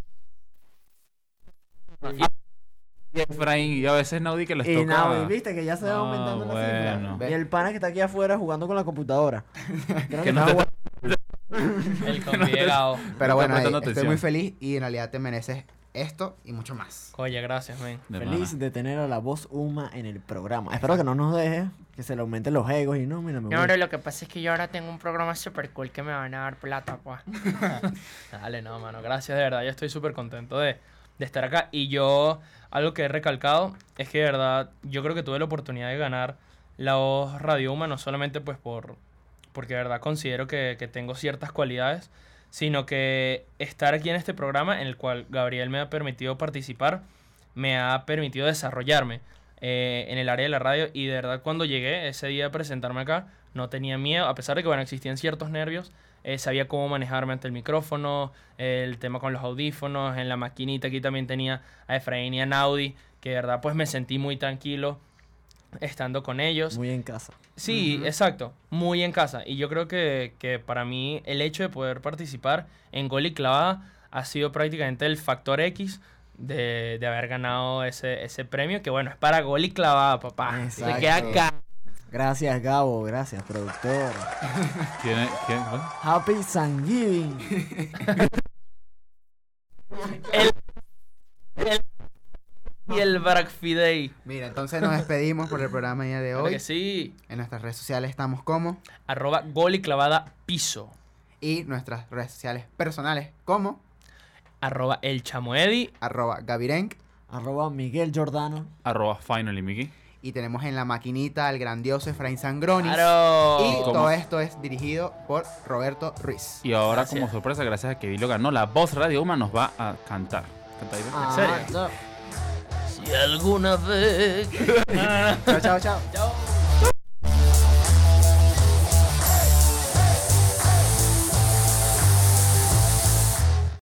Y Efraín, y a veces Naudi que les Y toca. nada, viste que ya se va Ah, aumentando la bueno. cifra. Y el pana que está aquí afuera jugando con la computadora. Creo Que no está te- El conviegado. pero bueno, estoy muy feliz y en realidad te mereces esto y mucho más. Oye, gracias, men. De Feliz de tener a la voz Uma en el programa. Espero que no nos deje, que se le aumenten los egos y no, mira, me No, voy. pero lo que pasa es que yo ahora tengo un programa super cool que me van a dar plata, pues. Dale, no, mano. Gracias, de verdad. Yo estoy súper contento de, de estar acá. Y yo, algo que he recalcado es que, de verdad, yo creo que tuve la oportunidad de ganar la voz Radio Uma, no solamente pues por... Porque de verdad considero que, que tengo ciertas cualidades, sino que estar aquí en este programa en el cual Gabriel me ha permitido participar, me ha permitido desarrollarme eh, en el área de la radio. Y de verdad cuando llegué ese día a presentarme acá no tenía miedo, a pesar de que bueno, existían ciertos nervios, eh, sabía cómo manejarme ante el micrófono, el tema con los audífonos, en la maquinita. Aquí también tenía a Efraín y a Naudi, que de verdad pues me sentí muy tranquilo estando con ellos. Muy en casa. Sí, exacto, muy en casa. Y yo creo que, que para mí el hecho de poder participar en Gol y Clavada ha sido prácticamente el factor X de, de haber ganado ese, ese premio, que bueno, es para Gol y Clavada, papá. Exacto. Se queda acá. Gracias, Gabo. Gracias, productor. ¿Quién es- quién- cuál? Happy Thanksgiving. Y el Black Friday. Mira, entonces nos despedimos por el programa día de Claro hoy. que sí. En nuestras redes sociales estamos como Arroba Gol y Clavada Piso. y nuestras redes sociales personales como Arroba El Chamoedi. arroba Gavirenk Arroba Miguel Giordano. Arroba finally, Mickey. y tenemos en la maquinita al grandioso Efraín Sangronis. Claro. Y ¿Cómo? todo esto es dirigido por Roberto Ruiz. Y ahora, Gracias. como sorpresa, gracias a que Vilo ganó, la voz Radio Uma nos va a cantar. Canta ahí, ¿ves? serio? no. Si alguna vez. Chao, chao, chao. Chao.